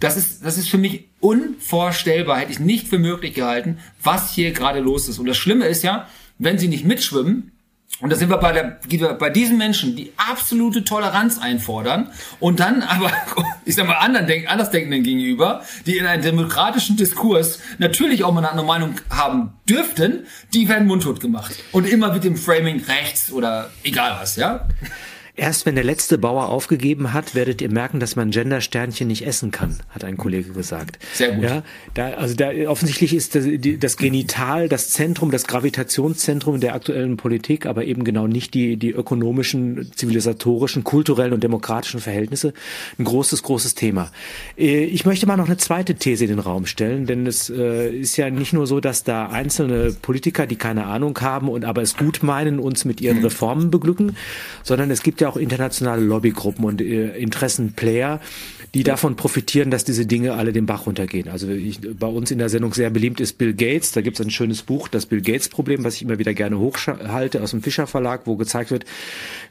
das ist, das ist für mich unvorstellbar, hätte ich nicht für möglich gehalten, was hier gerade los ist. Und das Schlimme ist ja, wenn sie nicht mitschwimmen, und da sind wir bei, der, bei diesen Menschen, die absolute Toleranz einfordern und dann aber, *laughs* ich sag mal, anderen Denk, Andersdenkenden gegenüber, die in einem demokratischen Diskurs natürlich auch mal eine andere Meinung haben dürften, die werden mundtot gemacht. Und immer mit dem Framing rechts oder egal was, ja? Erst wenn der letzte Bauer aufgegeben hat, werdet ihr merken, dass man Gender-Sternchen nicht essen kann, hat ein Kollege gesagt. Sehr gut. Ja, da, also da, offensichtlich ist das, das Genital das Zentrum, das Gravitationszentrum der aktuellen Politik, aber eben genau nicht die, die ökonomischen, zivilisatorischen, kulturellen und demokratischen Verhältnisse. Ein großes, großes Thema. Äh, ich möchte mal noch eine zweite These in den Raum stellen, denn es äh, ist ja nicht nur so, dass da einzelne Politiker, die keine Ahnung haben und aber es gut meinen, uns mit ihren hm. Reformen beglücken, sondern es gibt ja auch internationale Lobbygruppen und äh, Interessenplayer, die davon profitieren, dass diese Dinge alle den Bach runtergehen. Also ich, bei uns in der Sendung sehr beliebt ist Bill Gates. Da gibt es ein schönes Buch, das Bill Gates Problem, was ich immer wieder gerne hochhalte aus dem Fischer Verlag, wo gezeigt wird,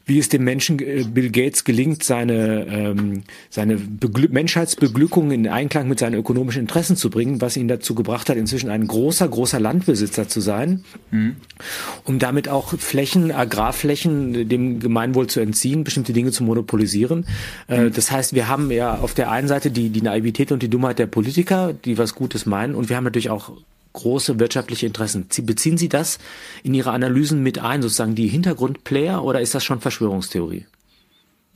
wie es dem Menschen äh, Bill Gates gelingt, seine, ähm, seine Beglü Menschheitsbeglückung in Einklang mit seinen ökonomischen Interessen zu bringen, was ihn dazu gebracht hat, inzwischen ein großer, großer Landbesitzer zu sein, mhm. um damit auch Flächen, Agrarflächen dem Gemeinwohl zu entziehen, bestimmte Dinge zu monopolisieren. Äh, mhm. Das heißt, wir haben ja auf der einen Seite die, die Naivität und die Dummheit der Politiker, die was Gutes meinen, und wir haben natürlich auch große wirtschaftliche Interessen. Beziehen Sie das in Ihre Analysen mit ein, sozusagen die Hintergrundplayer, oder ist das schon Verschwörungstheorie?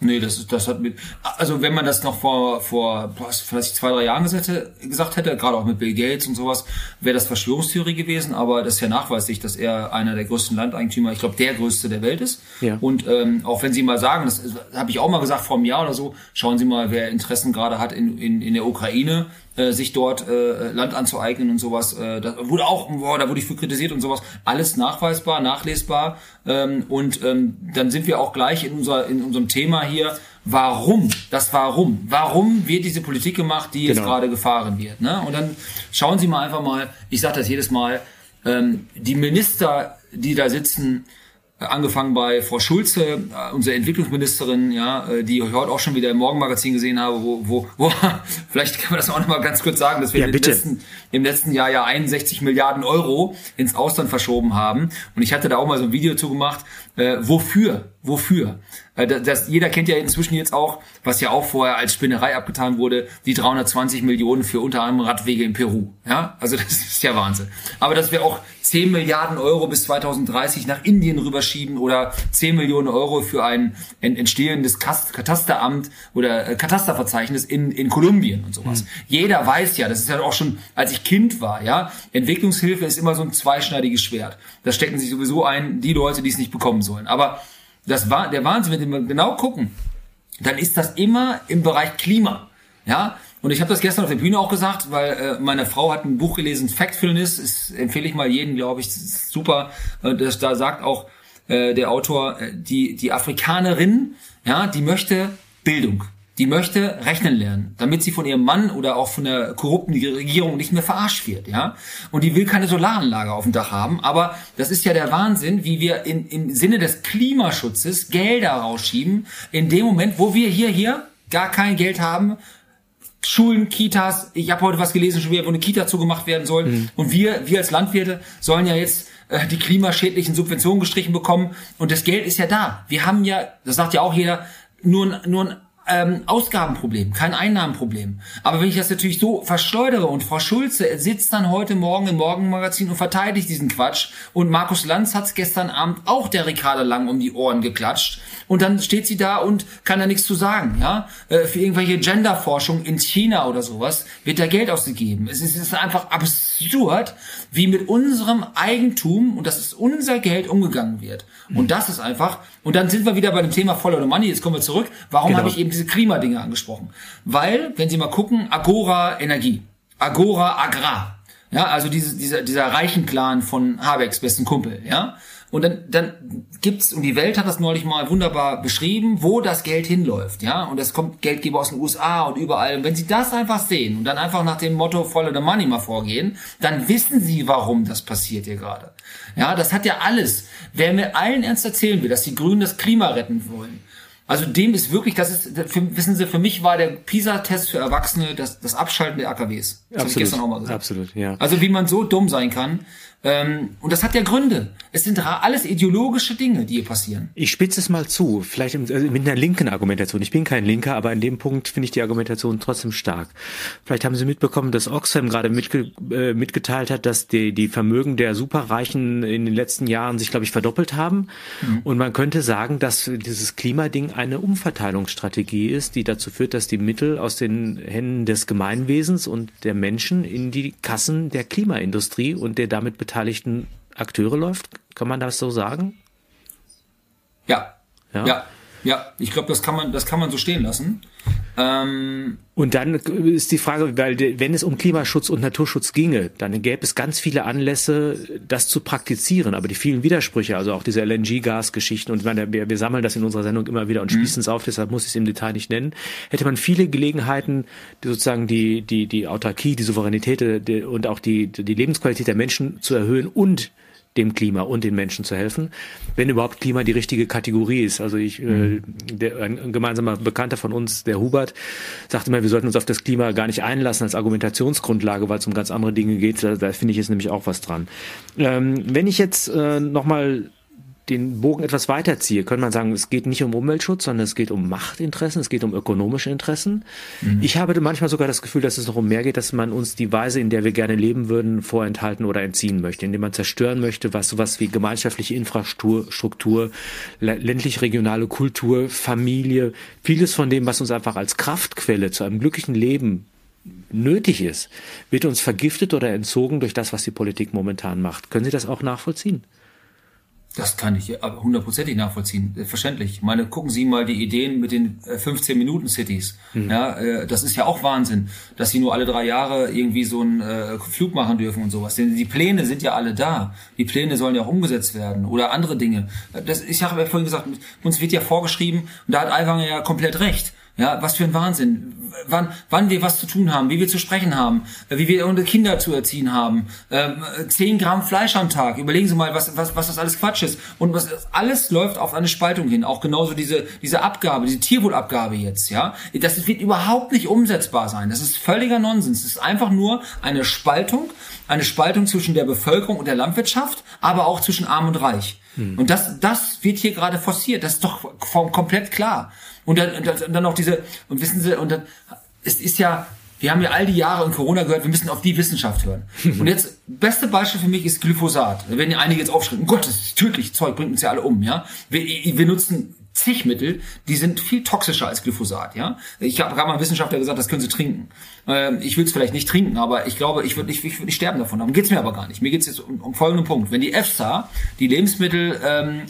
Nee, das ist, das hat mit, also wenn man das noch vor, vor, vielleicht zwei, drei Jahren gesagt hätte, gesagt hätte gerade auch mit Bill Gates und sowas, wäre das Verschwörungstheorie gewesen, aber das ist ja nachweislich, dass er einer der größten Landeigentümer, ich glaube, der größte der Welt ist. Ja. Und ähm, auch wenn Sie mal sagen, das habe ich auch mal gesagt vor einem Jahr oder so, schauen Sie mal, wer Interessen gerade hat in, in, in der Ukraine, äh, sich dort äh, Land anzueignen und sowas. Äh, das wurde auch, boah, da wurde ich für kritisiert und sowas. Alles nachweisbar, nachlesbar. Ähm, und ähm, dann sind wir auch gleich in, unser, in unserem Thema hier. Warum? Das Warum. Warum wird diese Politik gemacht, die genau. jetzt gerade gefahren wird? Ne? Und dann schauen Sie mal einfach mal, ich sage das jedes Mal, ähm, die Minister, die da sitzen, angefangen bei Frau Schulze, äh, unsere Entwicklungsministerin, ja, äh, die ich heute auch schon wieder im Morgenmagazin gesehen habe, wo, wo, wo *laughs* vielleicht kann man das auch noch mal ganz kurz sagen, dass wir ja, im, letzten, im letzten Jahr ja 61 Milliarden Euro ins Ausland verschoben haben. Und ich hatte da auch mal so ein Video zu gemacht, äh, wofür? Wofür? Äh, das, jeder kennt ja inzwischen jetzt auch, was ja auch vorher als Spinnerei abgetan wurde, die 320 Millionen für unter anderem Radwege in Peru. Ja, also das *laughs* ist ja Wahnsinn. Aber dass wir auch 10 Milliarden Euro bis 2030 nach Indien rüberschieben oder 10 Millionen Euro für ein entstehendes Katasteramt oder äh, Katasterverzeichnis in, in Kolumbien und sowas. Mhm. Jeder weiß ja, das ist ja auch schon, als ich Kind war, ja, Entwicklungshilfe ist immer so ein zweischneidiges Schwert. Da stecken sich sowieso ein, die Leute, die es nicht bekommen sollen. Aber das war der Wahnsinn, wenn wir genau gucken, dann ist das immer im Bereich Klima. Ja, und ich habe das gestern auf der Bühne auch gesagt, weil äh, meine Frau hat ein Buch gelesen, Factfulness, ist, empfehle ich mal jeden, glaube ich, ist super. Äh, das, da sagt auch äh, der Autor, äh, die, die Afrikanerin, ja, die möchte Bildung. Die möchte rechnen lernen, damit sie von ihrem Mann oder auch von der korrupten Regierung nicht mehr verarscht wird, ja. Und die will keine Solaranlage auf dem Dach haben, aber das ist ja der Wahnsinn, wie wir in, im Sinne des Klimaschutzes Gelder rausschieben, in dem Moment, wo wir hier, hier gar kein Geld haben, Schulen, Kitas, ich habe heute was gelesen, schon wieder, wo eine Kita zugemacht werden soll. Mhm. Und wir, wir als Landwirte sollen ja jetzt äh, die klimaschädlichen Subventionen gestrichen bekommen. Und das Geld ist ja da. Wir haben ja, das sagt ja auch jeder, nur, nur ein ähm, Ausgabenproblem, kein Einnahmenproblem. Aber wenn ich das natürlich so verschleudere und Frau Schulze sitzt dann heute Morgen im Morgenmagazin und verteidigt diesen Quatsch und Markus Lanz hat gestern Abend auch der Ricarda lang um die Ohren geklatscht und dann steht sie da und kann da nichts zu sagen, ja? Äh, für irgendwelche Genderforschung in China oder sowas wird da Geld ausgegeben. Es ist, es ist einfach absurd, wie mit unserem Eigentum und das ist unser Geld umgegangen wird. Und das ist einfach und dann sind wir wieder bei dem Thema Follow the Money. Jetzt kommen wir zurück. Warum genau. habe ich eben diese Klimadinge angesprochen? Weil, wenn Sie mal gucken, Agora Energie, Agora Agrar, ja, also diese, dieser, dieser reichen Clan von Habecks besten Kumpel, ja. Und dann, dann gibt's, und die Welt hat das neulich mal wunderbar beschrieben, wo das Geld hinläuft, ja. Und es kommt Geldgeber aus den USA und überall. Und wenn Sie das einfach sehen und dann einfach nach dem Motto Follow the Money mal vorgehen, dann wissen Sie, warum das passiert hier gerade. Ja, das hat ja alles. Wer mir allen ernst erzählen will, dass die Grünen das Klima retten wollen, also dem ist wirklich, das ist, für, wissen Sie, für mich war der PISA-Test für Erwachsene das, das Abschalten der AKWs. Das absolut, gestern auch mal gesagt. Absolut, ja. Also wie man so dumm sein kann, ähm, und das hat ja Gründe. Es sind alles ideologische Dinge, die hier passieren. Ich spitze es mal zu, vielleicht also mit einer linken Argumentation. Ich bin kein Linker, aber in dem Punkt finde ich die Argumentation trotzdem stark. Vielleicht haben Sie mitbekommen, dass Oxfam gerade mitge äh, mitgeteilt hat, dass die, die Vermögen der Superreichen in den letzten Jahren sich, glaube ich, verdoppelt haben. Mhm. Und man könnte sagen, dass dieses Klimading eine Umverteilungsstrategie ist, die dazu führt, dass die Mittel aus den Händen des Gemeinwesens und der Menschen in die Kassen der Klimaindustrie und der damit beteiligten Akteure läuft? Kann man das so sagen? Ja. Ja. Ja, ja. ich glaube, das kann man, das kann man so stehen lassen. Ähm, und dann ist die Frage, weil wenn es um Klimaschutz und Naturschutz ginge, dann gäbe es ganz viele Anlässe, das zu praktizieren. Aber die vielen Widersprüche, also auch diese LNG-Gas-Geschichten, und meine, wir, wir, sammeln das in unserer Sendung immer wieder und mhm. spießen es auf, deshalb muss ich es im Detail nicht nennen, hätte man viele Gelegenheiten, die sozusagen die, die, die Autarkie, die Souveränität die, und auch die, die Lebensqualität der Menschen zu erhöhen und dem Klima und den Menschen zu helfen, wenn überhaupt Klima die richtige Kategorie ist. Also ich, äh, mhm. der, ein gemeinsamer Bekannter von uns, der Hubert, sagte immer, wir sollten uns auf das Klima gar nicht einlassen als Argumentationsgrundlage, weil es um ganz andere Dinge geht. Da, da finde ich jetzt nämlich auch was dran. Ähm, wenn ich jetzt äh, nochmal den Bogen etwas weiterziehe, könnte man sagen, es geht nicht um Umweltschutz, sondern es geht um Machtinteressen, es geht um ökonomische Interessen. Mhm. Ich habe manchmal sogar das Gefühl, dass es noch um mehr geht, dass man uns die Weise, in der wir gerne leben würden, vorenthalten oder entziehen möchte, indem man zerstören möchte, was sowas wie gemeinschaftliche Infrastruktur, ländlich-regionale Kultur, Familie, vieles von dem, was uns einfach als Kraftquelle zu einem glücklichen Leben nötig ist, wird uns vergiftet oder entzogen durch das, was die Politik momentan macht. Können Sie das auch nachvollziehen? Das kann ich hundertprozentig nachvollziehen, verständlich. Ich meine, gucken Sie mal die Ideen mit den 15 äh, Minuten Cities. Mhm. Ja, äh, das ist ja auch Wahnsinn, dass Sie nur alle drei Jahre irgendwie so einen äh, Flug machen dürfen und sowas. Denn die Pläne sind ja alle da. Die Pläne sollen ja auch umgesetzt werden oder andere Dinge. Das, ich habe ja vorhin gesagt, uns wird ja vorgeschrieben und da hat Aiwanger ja komplett recht. Ja, was für ein Wahnsinn. Wann, wann wir was zu tun haben, wie wir zu sprechen haben, wie wir unsere Kinder zu erziehen haben. Ähm, 10 Gramm Fleisch am Tag. Überlegen Sie mal, was, was, was das alles Quatsch ist. Und was, alles läuft auf eine Spaltung hin. Auch genauso diese, diese Abgabe, diese Tierwohlabgabe jetzt, ja. Das wird überhaupt nicht umsetzbar sein. Das ist völliger Nonsens. Es ist einfach nur eine Spaltung, eine Spaltung zwischen der Bevölkerung und der Landwirtschaft, aber auch zwischen Arm und Reich. Hm. Und das, das wird hier gerade forciert. Das ist doch komplett klar. Und dann, dann, dann noch diese, und wissen Sie, und dann, es ist ja, wir haben ja all die Jahre in Corona gehört, wir müssen auf die Wissenschaft hören. *laughs* Und jetzt, beste Beispiel für mich ist Glyphosat. Da werden ja einige jetzt aufschreiben, Gott, das ist tödlich, Zeug bringt uns ja alle um, ja. Wir, wir nutzen zig Mittel, die sind viel toxischer als Glyphosat, ja. Ich habe gerade mal einen Wissenschaftler gesagt, das können sie trinken. Ähm, ich will es vielleicht nicht trinken, aber ich glaube, ich würde nicht, ich würd nicht sterben davon. Darum geht's mir aber gar nicht. Mir geht's jetzt um, um folgenden Punkt. Wenn die EFSA, die Lebensmittel ähm,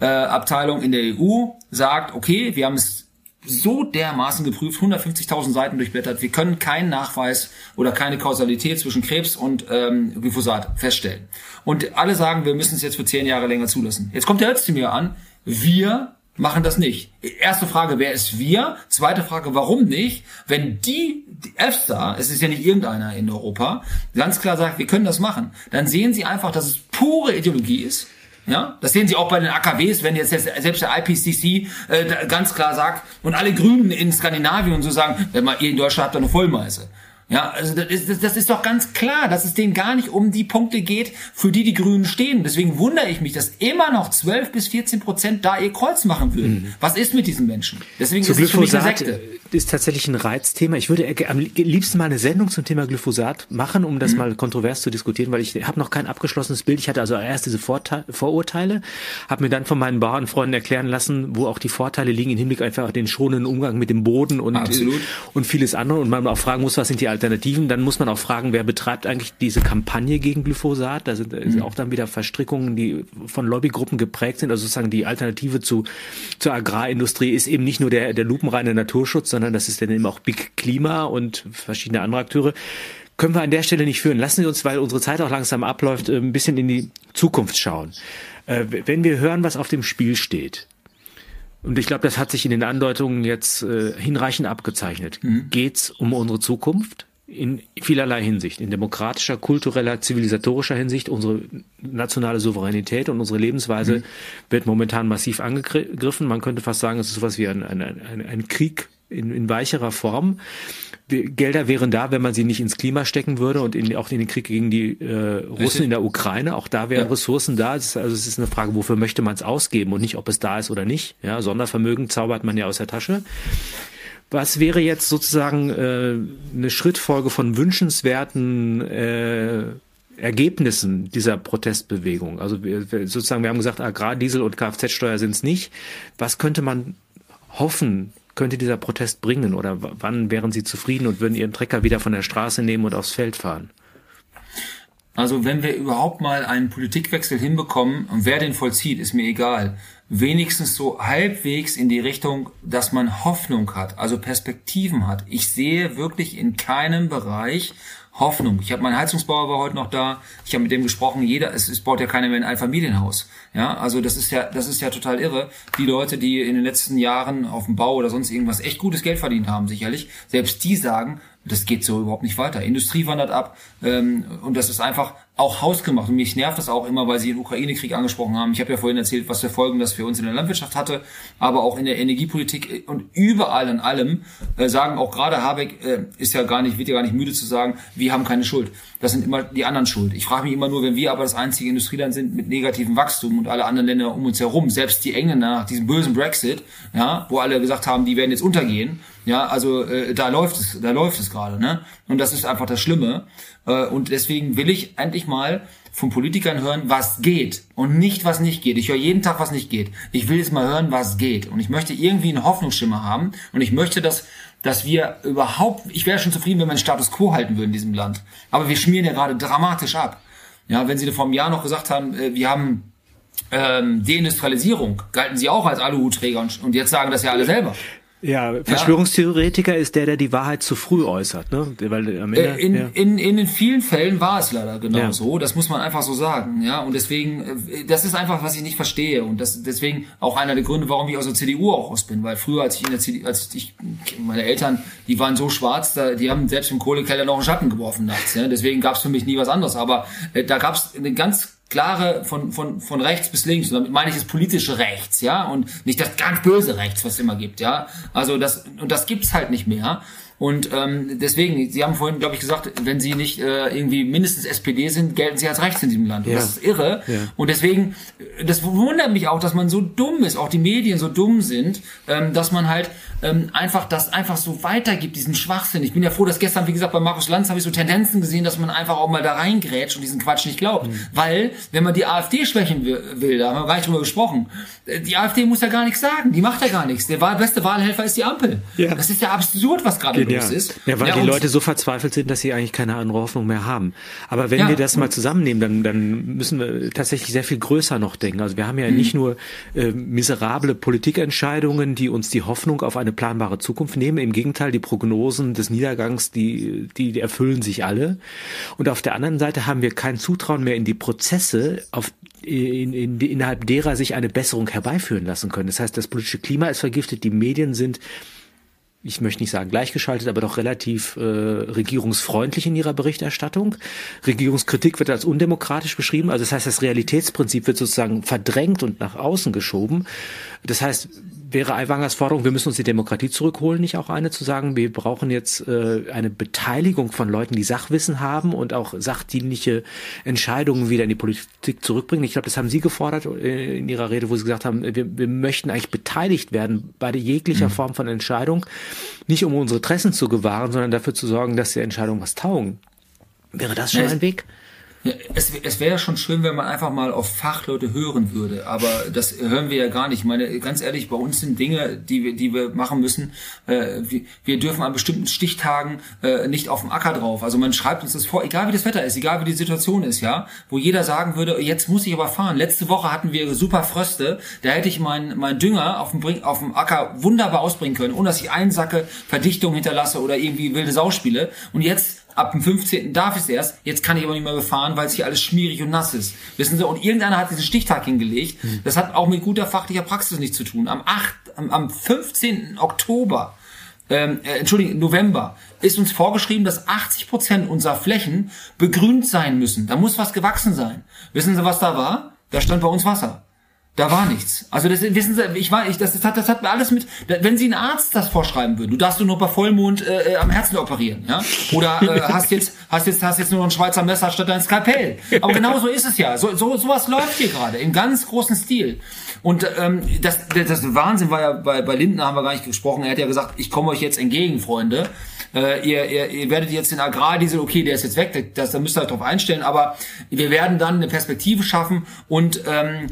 äh, Abteilung in der EU sagt, okay, wir haben es so dermaßen geprüft, 150.000 Seiten durchblättert. Wir können keinen Nachweis oder keine Kausalität zwischen Krebs und ähm, Glyphosat feststellen. Und alle sagen, wir müssen es jetzt für zehn Jahre länger zulassen. Jetzt kommt der Özdemir an. Wir machen das nicht. Erste Frage, wer ist wir? Zweite Frage, warum nicht? Wenn die, die EFSA, es ist ja nicht irgendeiner in Europa, ganz klar sagt, wir können das machen, dann sehen sie einfach, dass es pure Ideologie ist. Ja, das sehen Sie auch bei den AKWs, wenn jetzt selbst der IPCC äh, ganz klar sagt und alle Grünen in Skandinavien und so sagen, wenn mal ihr in Deutschland habt ihr eine Vollmeise. Ja, also das ist, das ist doch ganz klar, dass es denen gar nicht um die Punkte geht, für die die Grünen stehen. Deswegen wundere ich mich, dass immer noch 12 bis 14 Prozent da ihr Kreuz machen würden. Mhm. Was ist mit diesen Menschen? Deswegen Zu ist Glyphosat es für mich eine Sekte. ist tatsächlich ein Reizthema. Ich würde am liebsten mal eine Sendung zum Thema Glyphosat machen, um das mhm. mal kontrovers zu diskutieren, weil ich habe noch kein abgeschlossenes Bild. Ich hatte also erst diese Vorteile, Vorurteile, habe mir dann von meinen Bauernfreunden erklären lassen, wo auch die Vorteile liegen im Hinblick einfach auf den schonenden Umgang mit dem Boden und, und vieles andere. Und man auch fragen muss, was sind die Alternativen. Dann muss man auch fragen, wer betreibt eigentlich diese Kampagne gegen Glyphosat. Da sind mhm. auch dann wieder Verstrickungen, die von Lobbygruppen geprägt sind. Also sozusagen die Alternative zu, zur Agrarindustrie ist eben nicht nur der, der lupenreine Naturschutz, sondern das ist dann eben auch Big Klima und verschiedene andere Akteure können wir an der Stelle nicht führen. Lassen Sie uns, weil unsere Zeit auch langsam abläuft, ein bisschen in die Zukunft schauen. Äh, wenn wir hören, was auf dem Spiel steht, und ich glaube, das hat sich in den Andeutungen jetzt äh, hinreichend abgezeichnet. Mhm. Geht's um unsere Zukunft? In vielerlei Hinsicht, in demokratischer, kultureller, zivilisatorischer Hinsicht. Unsere nationale Souveränität und unsere Lebensweise mhm. wird momentan massiv angegriffen. Man könnte fast sagen, es ist sowas wie ein, ein, ein, ein Krieg in, in weicherer Form. Gelder wären da, wenn man sie nicht ins Klima stecken würde und in, auch in den Krieg gegen die äh, Russen in der Ukraine. Auch da wären ja. Ressourcen da. Es ist, also es ist eine Frage, wofür möchte man es ausgeben und nicht, ob es da ist oder nicht. Ja, Sondervermögen zaubert man ja aus der Tasche. Was wäre jetzt sozusagen äh, eine Schrittfolge von wünschenswerten äh, Ergebnissen dieser Protestbewegung? Also wir, sozusagen, wir haben gesagt, Agrardiesel und Kfz-Steuer sind es nicht. Was könnte man hoffen, könnte dieser Protest bringen? Oder wann wären Sie zufrieden und würden Ihren Trecker wieder von der Straße nehmen und aufs Feld fahren? Also wenn wir überhaupt mal einen Politikwechsel hinbekommen, und wer den vollzieht, ist mir egal, wenigstens so halbwegs in die Richtung, dass man Hoffnung hat, also Perspektiven hat. Ich sehe wirklich in keinem Bereich Hoffnung. Ich habe mein Heizungsbauer war heute noch da. Ich habe mit dem gesprochen. Jeder, es, es baut ja keiner mehr in ein Familienhaus. Ja, also das ist ja, das ist ja total irre. Die Leute, die in den letzten Jahren auf dem Bau oder sonst irgendwas echt gutes Geld verdient haben, sicherlich, selbst die sagen, das geht so überhaupt nicht weiter. Industrie wandert ab ähm, und das ist einfach auch hausgemacht. Und mich nervt das auch immer, weil Sie den Ukraine-Krieg angesprochen haben. Ich habe ja vorhin erzählt, was für Folgen das für uns in der Landwirtschaft hatte, aber auch in der Energiepolitik und überall an allem äh, sagen auch gerade Habeck äh, ist ja gar nicht, wird ja gar nicht müde zu sagen, wir haben keine Schuld. Das sind immer die anderen schuld. Ich frage mich immer nur, wenn wir aber das einzige Industrieland sind mit negativem Wachstum und alle anderen Länder um uns herum, selbst die Engländer nach diesem bösen Brexit, ja, wo alle gesagt haben, die werden jetzt untergehen, ja, also äh, da läuft es, da läuft es gerade, ne? Und das ist einfach das Schlimme. Äh, und deswegen will ich endlich mal von Politikern hören, was geht und nicht, was nicht geht. Ich höre jeden Tag, was nicht geht. Ich will jetzt mal hören, was geht. Und ich möchte irgendwie einen Hoffnungsschimmer haben. Und ich möchte, dass, dass wir überhaupt, ich wäre schon zufrieden, wenn wir einen Status quo halten würden in diesem Land. Aber wir schmieren ja gerade dramatisch ab. Ja, wenn Sie vor einem Jahr noch gesagt haben, äh, wir haben ähm, Deindustrialisierung, galten Sie auch als Aluhutträger und, und jetzt sagen das ja alle selber. Ja, Verschwörungstheoretiker ja. ist der, der die Wahrheit zu früh äußert. Ne? Weil Ende, äh, in, ja. in, in den vielen Fällen war es leider genau ja. so. Das muss man einfach so sagen. Ja, und deswegen, äh, das ist einfach, was ich nicht verstehe. Und das deswegen auch einer der Gründe, warum ich aus der CDU auch raus bin. Weil früher, als ich in der CDU, als ich, meine Eltern, die waren so schwarz, da, die haben selbst im Kohlekeller noch einen Schatten geworfen nachts. Ja? Deswegen gab es für mich nie was anderes. Aber äh, da gab es eine ganz klare von, von, von rechts bis links. Und damit meine ich das politische Rechts, ja, und nicht das ganz böse Rechts, was es immer gibt, ja. Also das, und das gibt's halt nicht mehr. Und ähm, deswegen, Sie haben vorhin, glaube ich, gesagt, wenn Sie nicht äh, irgendwie mindestens SPD sind, gelten Sie als rechts in diesem Land. Und ja. das ist irre. Ja. Und deswegen, das wundert mich auch, dass man so dumm ist, auch die Medien so dumm sind, ähm, dass man halt ähm, einfach das einfach so weitergibt, diesen Schwachsinn. Ich bin ja froh, dass gestern, wie gesagt, bei Markus Lanz habe ich so Tendenzen gesehen, dass man einfach auch mal da reingrätscht und diesen Quatsch nicht glaubt. Mhm. Weil, wenn man die AfD schwächen will, da haben wir gar nicht drüber gesprochen, äh, die AfD muss ja gar nichts sagen, die macht ja gar nichts. Der beste Wahlhelfer ist die Ampel. Ja. Das ist ja absurd, was gerade los ja. ist. Ja, weil ja, die Leute so verzweifelt sind, dass sie eigentlich keine andere Hoffnung mehr haben. Aber wenn ja, wir das mal zusammennehmen, dann, dann müssen wir tatsächlich sehr viel größer noch denken. Also wir haben ja mhm. nicht nur äh, miserable Politikentscheidungen, die uns die Hoffnung auf eine planbare Zukunft nehmen. Im Gegenteil, die Prognosen des Niedergangs, die, die erfüllen sich alle. Und auf der anderen Seite haben wir kein Zutrauen mehr in die Prozesse, auf in, in, innerhalb derer sich eine Besserung herbeiführen lassen können. Das heißt, das politische Klima ist vergiftet, die Medien sind ich möchte nicht sagen gleichgeschaltet, aber doch relativ äh, regierungsfreundlich in ihrer Berichterstattung. Regierungskritik wird als undemokratisch beschrieben. Also das heißt, das Realitätsprinzip wird sozusagen verdrängt und nach außen geschoben. Das heißt, wäre Aiwangers Forderung, wir müssen uns die Demokratie zurückholen, nicht auch eine zu sagen, wir brauchen jetzt äh, eine Beteiligung von Leuten, die Sachwissen haben und auch sachdienliche Entscheidungen wieder in die Politik zurückbringen. Ich glaube, das haben Sie gefordert äh, in Ihrer Rede, wo Sie gesagt haben, wir, wir möchten eigentlich beteiligt werden bei jeglicher mhm. Form von Entscheidung, nicht um unsere Interessen zu gewahren, sondern dafür zu sorgen, dass die Entscheidungen was taugen. Wäre das schon ein Weg? Es, es wäre schon schön, wenn man einfach mal auf Fachleute hören würde, aber das hören wir ja gar nicht. Ich meine, ganz ehrlich, bei uns sind Dinge, die wir, die wir machen müssen. Äh, wir, dürfen an bestimmten Stichtagen äh, nicht auf dem Acker drauf. Also man schreibt uns das vor, egal wie das Wetter ist, egal wie die Situation ist, ja, wo jeder sagen würde, jetzt muss ich aber fahren. Letzte Woche hatten wir super Fröste, da hätte ich meinen mein Dünger auf dem, auf dem Acker wunderbar ausbringen können, ohne dass ich einen Sacke Verdichtung hinterlasse oder irgendwie wilde Sau spiele. Und jetzt ab dem 15. darf ich es erst, jetzt kann ich aber nicht mehr befahren, weil es hier alles schmierig und nass ist. Wissen Sie, und irgendeiner hat diesen Stichtag hingelegt. Mhm. Das hat auch mit guter fachlicher Praxis nichts zu tun. Am 8, am, am 15. Oktober, ähm, äh, Entschuldigung, November, ist uns vorgeschrieben, dass 80 Prozent unserer Flächen begrünt sein müssen. Da muss was gewachsen sein. Wissen Sie, was da war? Da stand bei uns Wasser. Da war nichts. Also das wissen Sie, ich war, ich, das, das hat, das hat mir alles mit. Wenn Sie einen Arzt das vorschreiben würden, du darfst du nur bei Vollmond äh, äh, am Herzen operieren, ja? Oder äh, *laughs* hast jetzt, hast jetzt, hast jetzt nur ein Schweizer Messer statt ein Skalpell. Aber *laughs* genau so ist es ja. So, so sowas läuft hier gerade im ganz großen Stil. Und ähm, das, das Wahnsinn war ja bei, bei Lindner haben wir gar nicht gesprochen. Er hat ja gesagt, ich komme euch jetzt entgegen, Freunde. Äh, ihr, ihr, ihr werdet jetzt den Agrardiesel, okay, der ist jetzt weg, das, da müsst ihr euch drauf einstellen, aber wir werden dann eine Perspektive schaffen und ähm,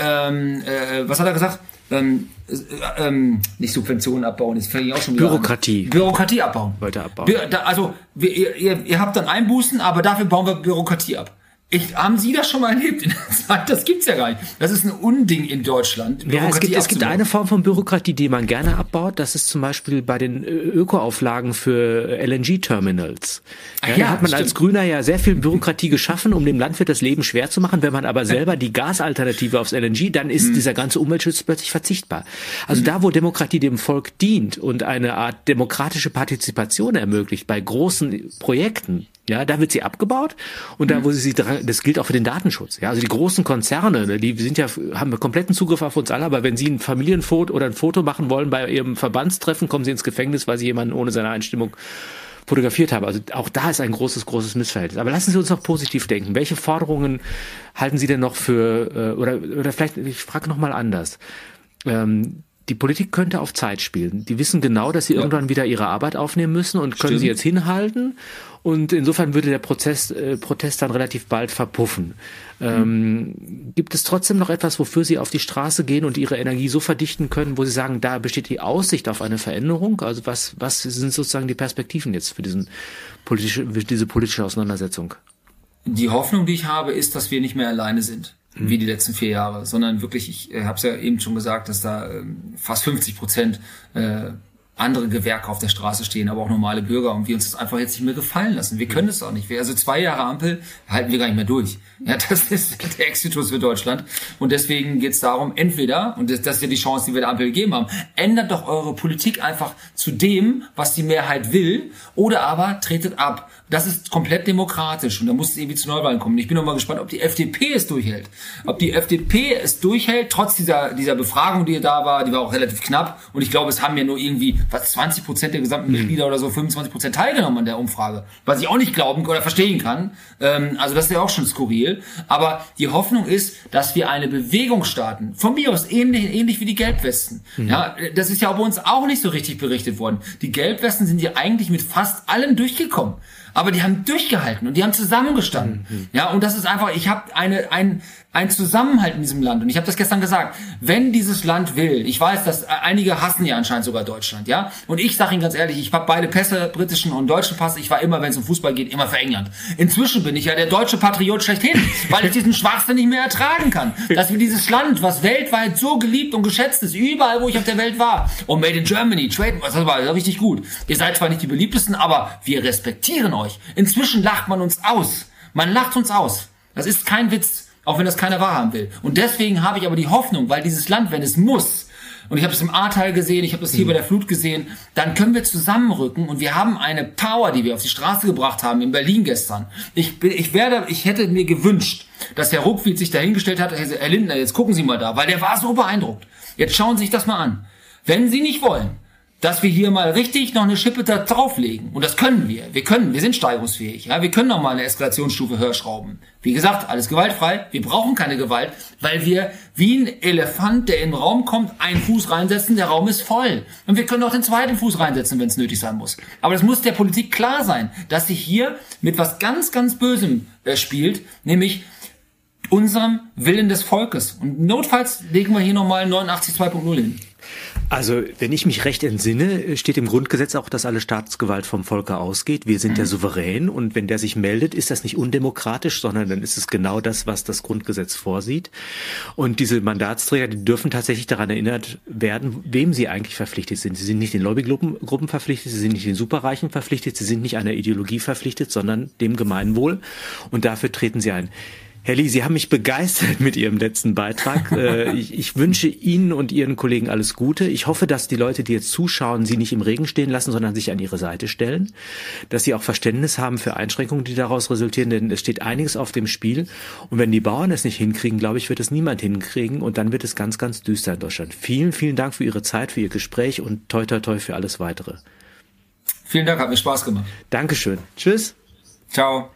ähm, äh, was hat er gesagt? Ähm, äh, ähm, nicht Subventionen abbauen, das fängt auch schon wieder Bürokratie. An. Bürokratie abbauen. Weiter abbauen. Bi da, also wir, ihr, ihr habt dann Einbußen, aber dafür bauen wir Bürokratie ab. Ich, haben Sie das schon mal erlebt in der *laughs* Zeit? Das gibt's ja gar nicht. Das ist ein Unding in Deutschland. Ja, es gibt, es gibt eine Form von Bürokratie, die man gerne abbaut. Das ist zum Beispiel bei den Ökoauflagen für LNG-Terminals. Ja, ja, da hat man stimmt. als Grüner ja sehr viel Bürokratie geschaffen, um dem Landwirt das Leben schwer zu machen. Wenn man aber selber die Gasalternative aufs LNG, dann ist mhm. dieser ganze Umweltschutz plötzlich verzichtbar. Also mhm. da, wo Demokratie dem Volk dient und eine Art demokratische Partizipation ermöglicht bei großen Projekten, ja, da wird sie abgebaut und da, mhm. wo sie sie dran, das gilt auch für den Datenschutz. Ja, also die großen Konzerne, ne, die sind ja, haben kompletten Zugriff auf uns alle, aber wenn sie ein Familienfoto oder ein Foto machen wollen bei ihrem Verbandstreffen, kommen sie ins Gefängnis, weil sie jemanden ohne seine Einstimmung fotografiert haben. Also auch da ist ein großes, großes Missverhältnis. Aber lassen Sie uns noch positiv denken. Welche Forderungen halten Sie denn noch für, äh, oder, oder vielleicht, ich frage noch mal anders. Ähm, die Politik könnte auf Zeit spielen. Die wissen genau, dass sie ja. irgendwann wieder ihre Arbeit aufnehmen müssen und können Stimmt. sie jetzt hinhalten. Und insofern würde der Prozess, äh, Protest dann relativ bald verpuffen. Ähm, mhm. Gibt es trotzdem noch etwas, wofür Sie auf die Straße gehen und Ihre Energie so verdichten können, wo Sie sagen, da besteht die Aussicht auf eine Veränderung? Also was, was sind sozusagen die Perspektiven jetzt für diesen politische, für diese politische Auseinandersetzung? Die Hoffnung, die ich habe, ist, dass wir nicht mehr alleine sind wie die letzten vier Jahre, sondern wirklich, ich äh, habe es ja eben schon gesagt, dass da äh, fast 50 Prozent äh, andere Gewerke auf der Straße stehen, aber auch normale Bürger und wir uns das einfach jetzt nicht mehr gefallen lassen. Wir können es auch nicht. Wir, also zwei Jahre Ampel halten wir gar nicht mehr durch. Ja, das ist der Exitus für Deutschland. Und deswegen geht es darum, entweder, und das, das ist ja die Chance, die wir der Ampel gegeben haben, ändert doch eure Politik einfach zu dem, was die Mehrheit will, oder aber tretet ab. Das ist komplett demokratisch und da muss es irgendwie zu Neuwahlen kommen. Ich bin noch mal gespannt, ob die FDP es durchhält. Ob die FDP es durchhält, trotz dieser, dieser Befragung, die da war, die war auch relativ knapp. Und ich glaube, es haben ja nur irgendwie, was, 20 Prozent der gesamten mhm. Mitglieder oder so, 25 Prozent teilgenommen an der Umfrage. Was ich auch nicht glauben oder verstehen kann. Ähm, also das ist ja auch schon skurril. Aber die Hoffnung ist, dass wir eine Bewegung starten. Von mir aus ähnlich, ähnlich wie die Gelbwesten. Mhm. Ja, das ist ja bei uns auch nicht so richtig berichtet worden. Die Gelbwesten sind ja eigentlich mit fast allem durchgekommen aber die haben durchgehalten und die haben zusammengestanden. Mhm. Ja, und das ist einfach, ich habe eine ein ein Zusammenhalt in diesem Land und ich habe das gestern gesagt, wenn dieses Land will, ich weiß, dass einige hassen ja anscheinend sogar Deutschland, ja, ja. Und ich sage Ihnen ganz ehrlich, ich habe beide Pässe, britischen und deutschen Pass. Ich war immer, wenn es um Fußball geht, immer für England. Inzwischen bin ich ja der deutsche Patriot schlechthin, *laughs* weil ich diesen Schwachsinn nicht mehr ertragen kann. Dass wir dieses Land, was weltweit so geliebt und geschätzt ist, überall, wo ich auf der Welt war, und Made in Germany, Trade, das war richtig gut. Ihr seid zwar nicht die beliebtesten, aber wir respektieren euch. Inzwischen lacht man uns aus. Man lacht uns aus. Das ist kein Witz auch wenn das keiner wahrhaben will. Und deswegen habe ich aber die Hoffnung, weil dieses Land, wenn es muss, und ich habe es im Ahrtal gesehen, ich habe es hier mhm. bei der Flut gesehen, dann können wir zusammenrücken und wir haben eine Power, die wir auf die Straße gebracht haben in Berlin gestern. Ich, bin, ich werde, ich hätte mir gewünscht, dass Herr Ruckwied sich dahingestellt hat, Herr Lindner, jetzt gucken Sie mal da, weil der war so beeindruckt. Jetzt schauen Sie sich das mal an. Wenn Sie nicht wollen, dass wir hier mal richtig noch eine Schippe da drauflegen. Und das können wir. Wir können, wir sind steigerungsfähig. Ja, wir können noch mal eine Eskalationsstufe höher schrauben. Wie gesagt, alles gewaltfrei. Wir brauchen keine Gewalt, weil wir wie ein Elefant, der in den Raum kommt, einen Fuß reinsetzen, der Raum ist voll. Und wir können auch den zweiten Fuß reinsetzen, wenn es nötig sein muss. Aber es muss der Politik klar sein, dass sie hier mit was ganz, ganz Bösem äh, spielt, nämlich unserem Willen des Volkes. Und notfalls legen wir hier nochmal 89 2.0 hin. Also, wenn ich mich recht entsinne, steht im Grundgesetz auch, dass alle Staatsgewalt vom Volke ausgeht. Wir sind mhm. der Souverän und wenn der sich meldet, ist das nicht undemokratisch, sondern dann ist es genau das, was das Grundgesetz vorsieht. Und diese Mandatsträger, die dürfen tatsächlich daran erinnert werden, wem sie eigentlich verpflichtet sind. Sie sind nicht den Lobbygruppen Gruppen verpflichtet, sie sind nicht den Superreichen verpflichtet, sie sind nicht einer Ideologie verpflichtet, sondern dem Gemeinwohl. Und dafür treten sie ein. Herr Lee, Sie haben mich begeistert mit Ihrem letzten Beitrag. *laughs* Äh, ich, ich, wünsche Ihnen und Ihren Kollegen alles Gute. Ich hoffe, dass die Leute, die jetzt zuschauen, Sie nicht im Regen stehen lassen, sondern sich an Ihre Seite stellen. Dass Sie auch Verständnis haben für Einschränkungen, die daraus resultieren, denn es steht einiges auf dem Spiel. Und wenn die Bauern es nicht hinkriegen, glaube ich, wird es niemand hinkriegen und dann wird es ganz, ganz düster in Deutschland. Vielen, vielen Dank für Ihre Zeit, für Ihr Gespräch und toi, toi, toi für alles weitere. Vielen Dank, hat mir Spaß gemacht. Dankeschön. Tschüss. Ciao.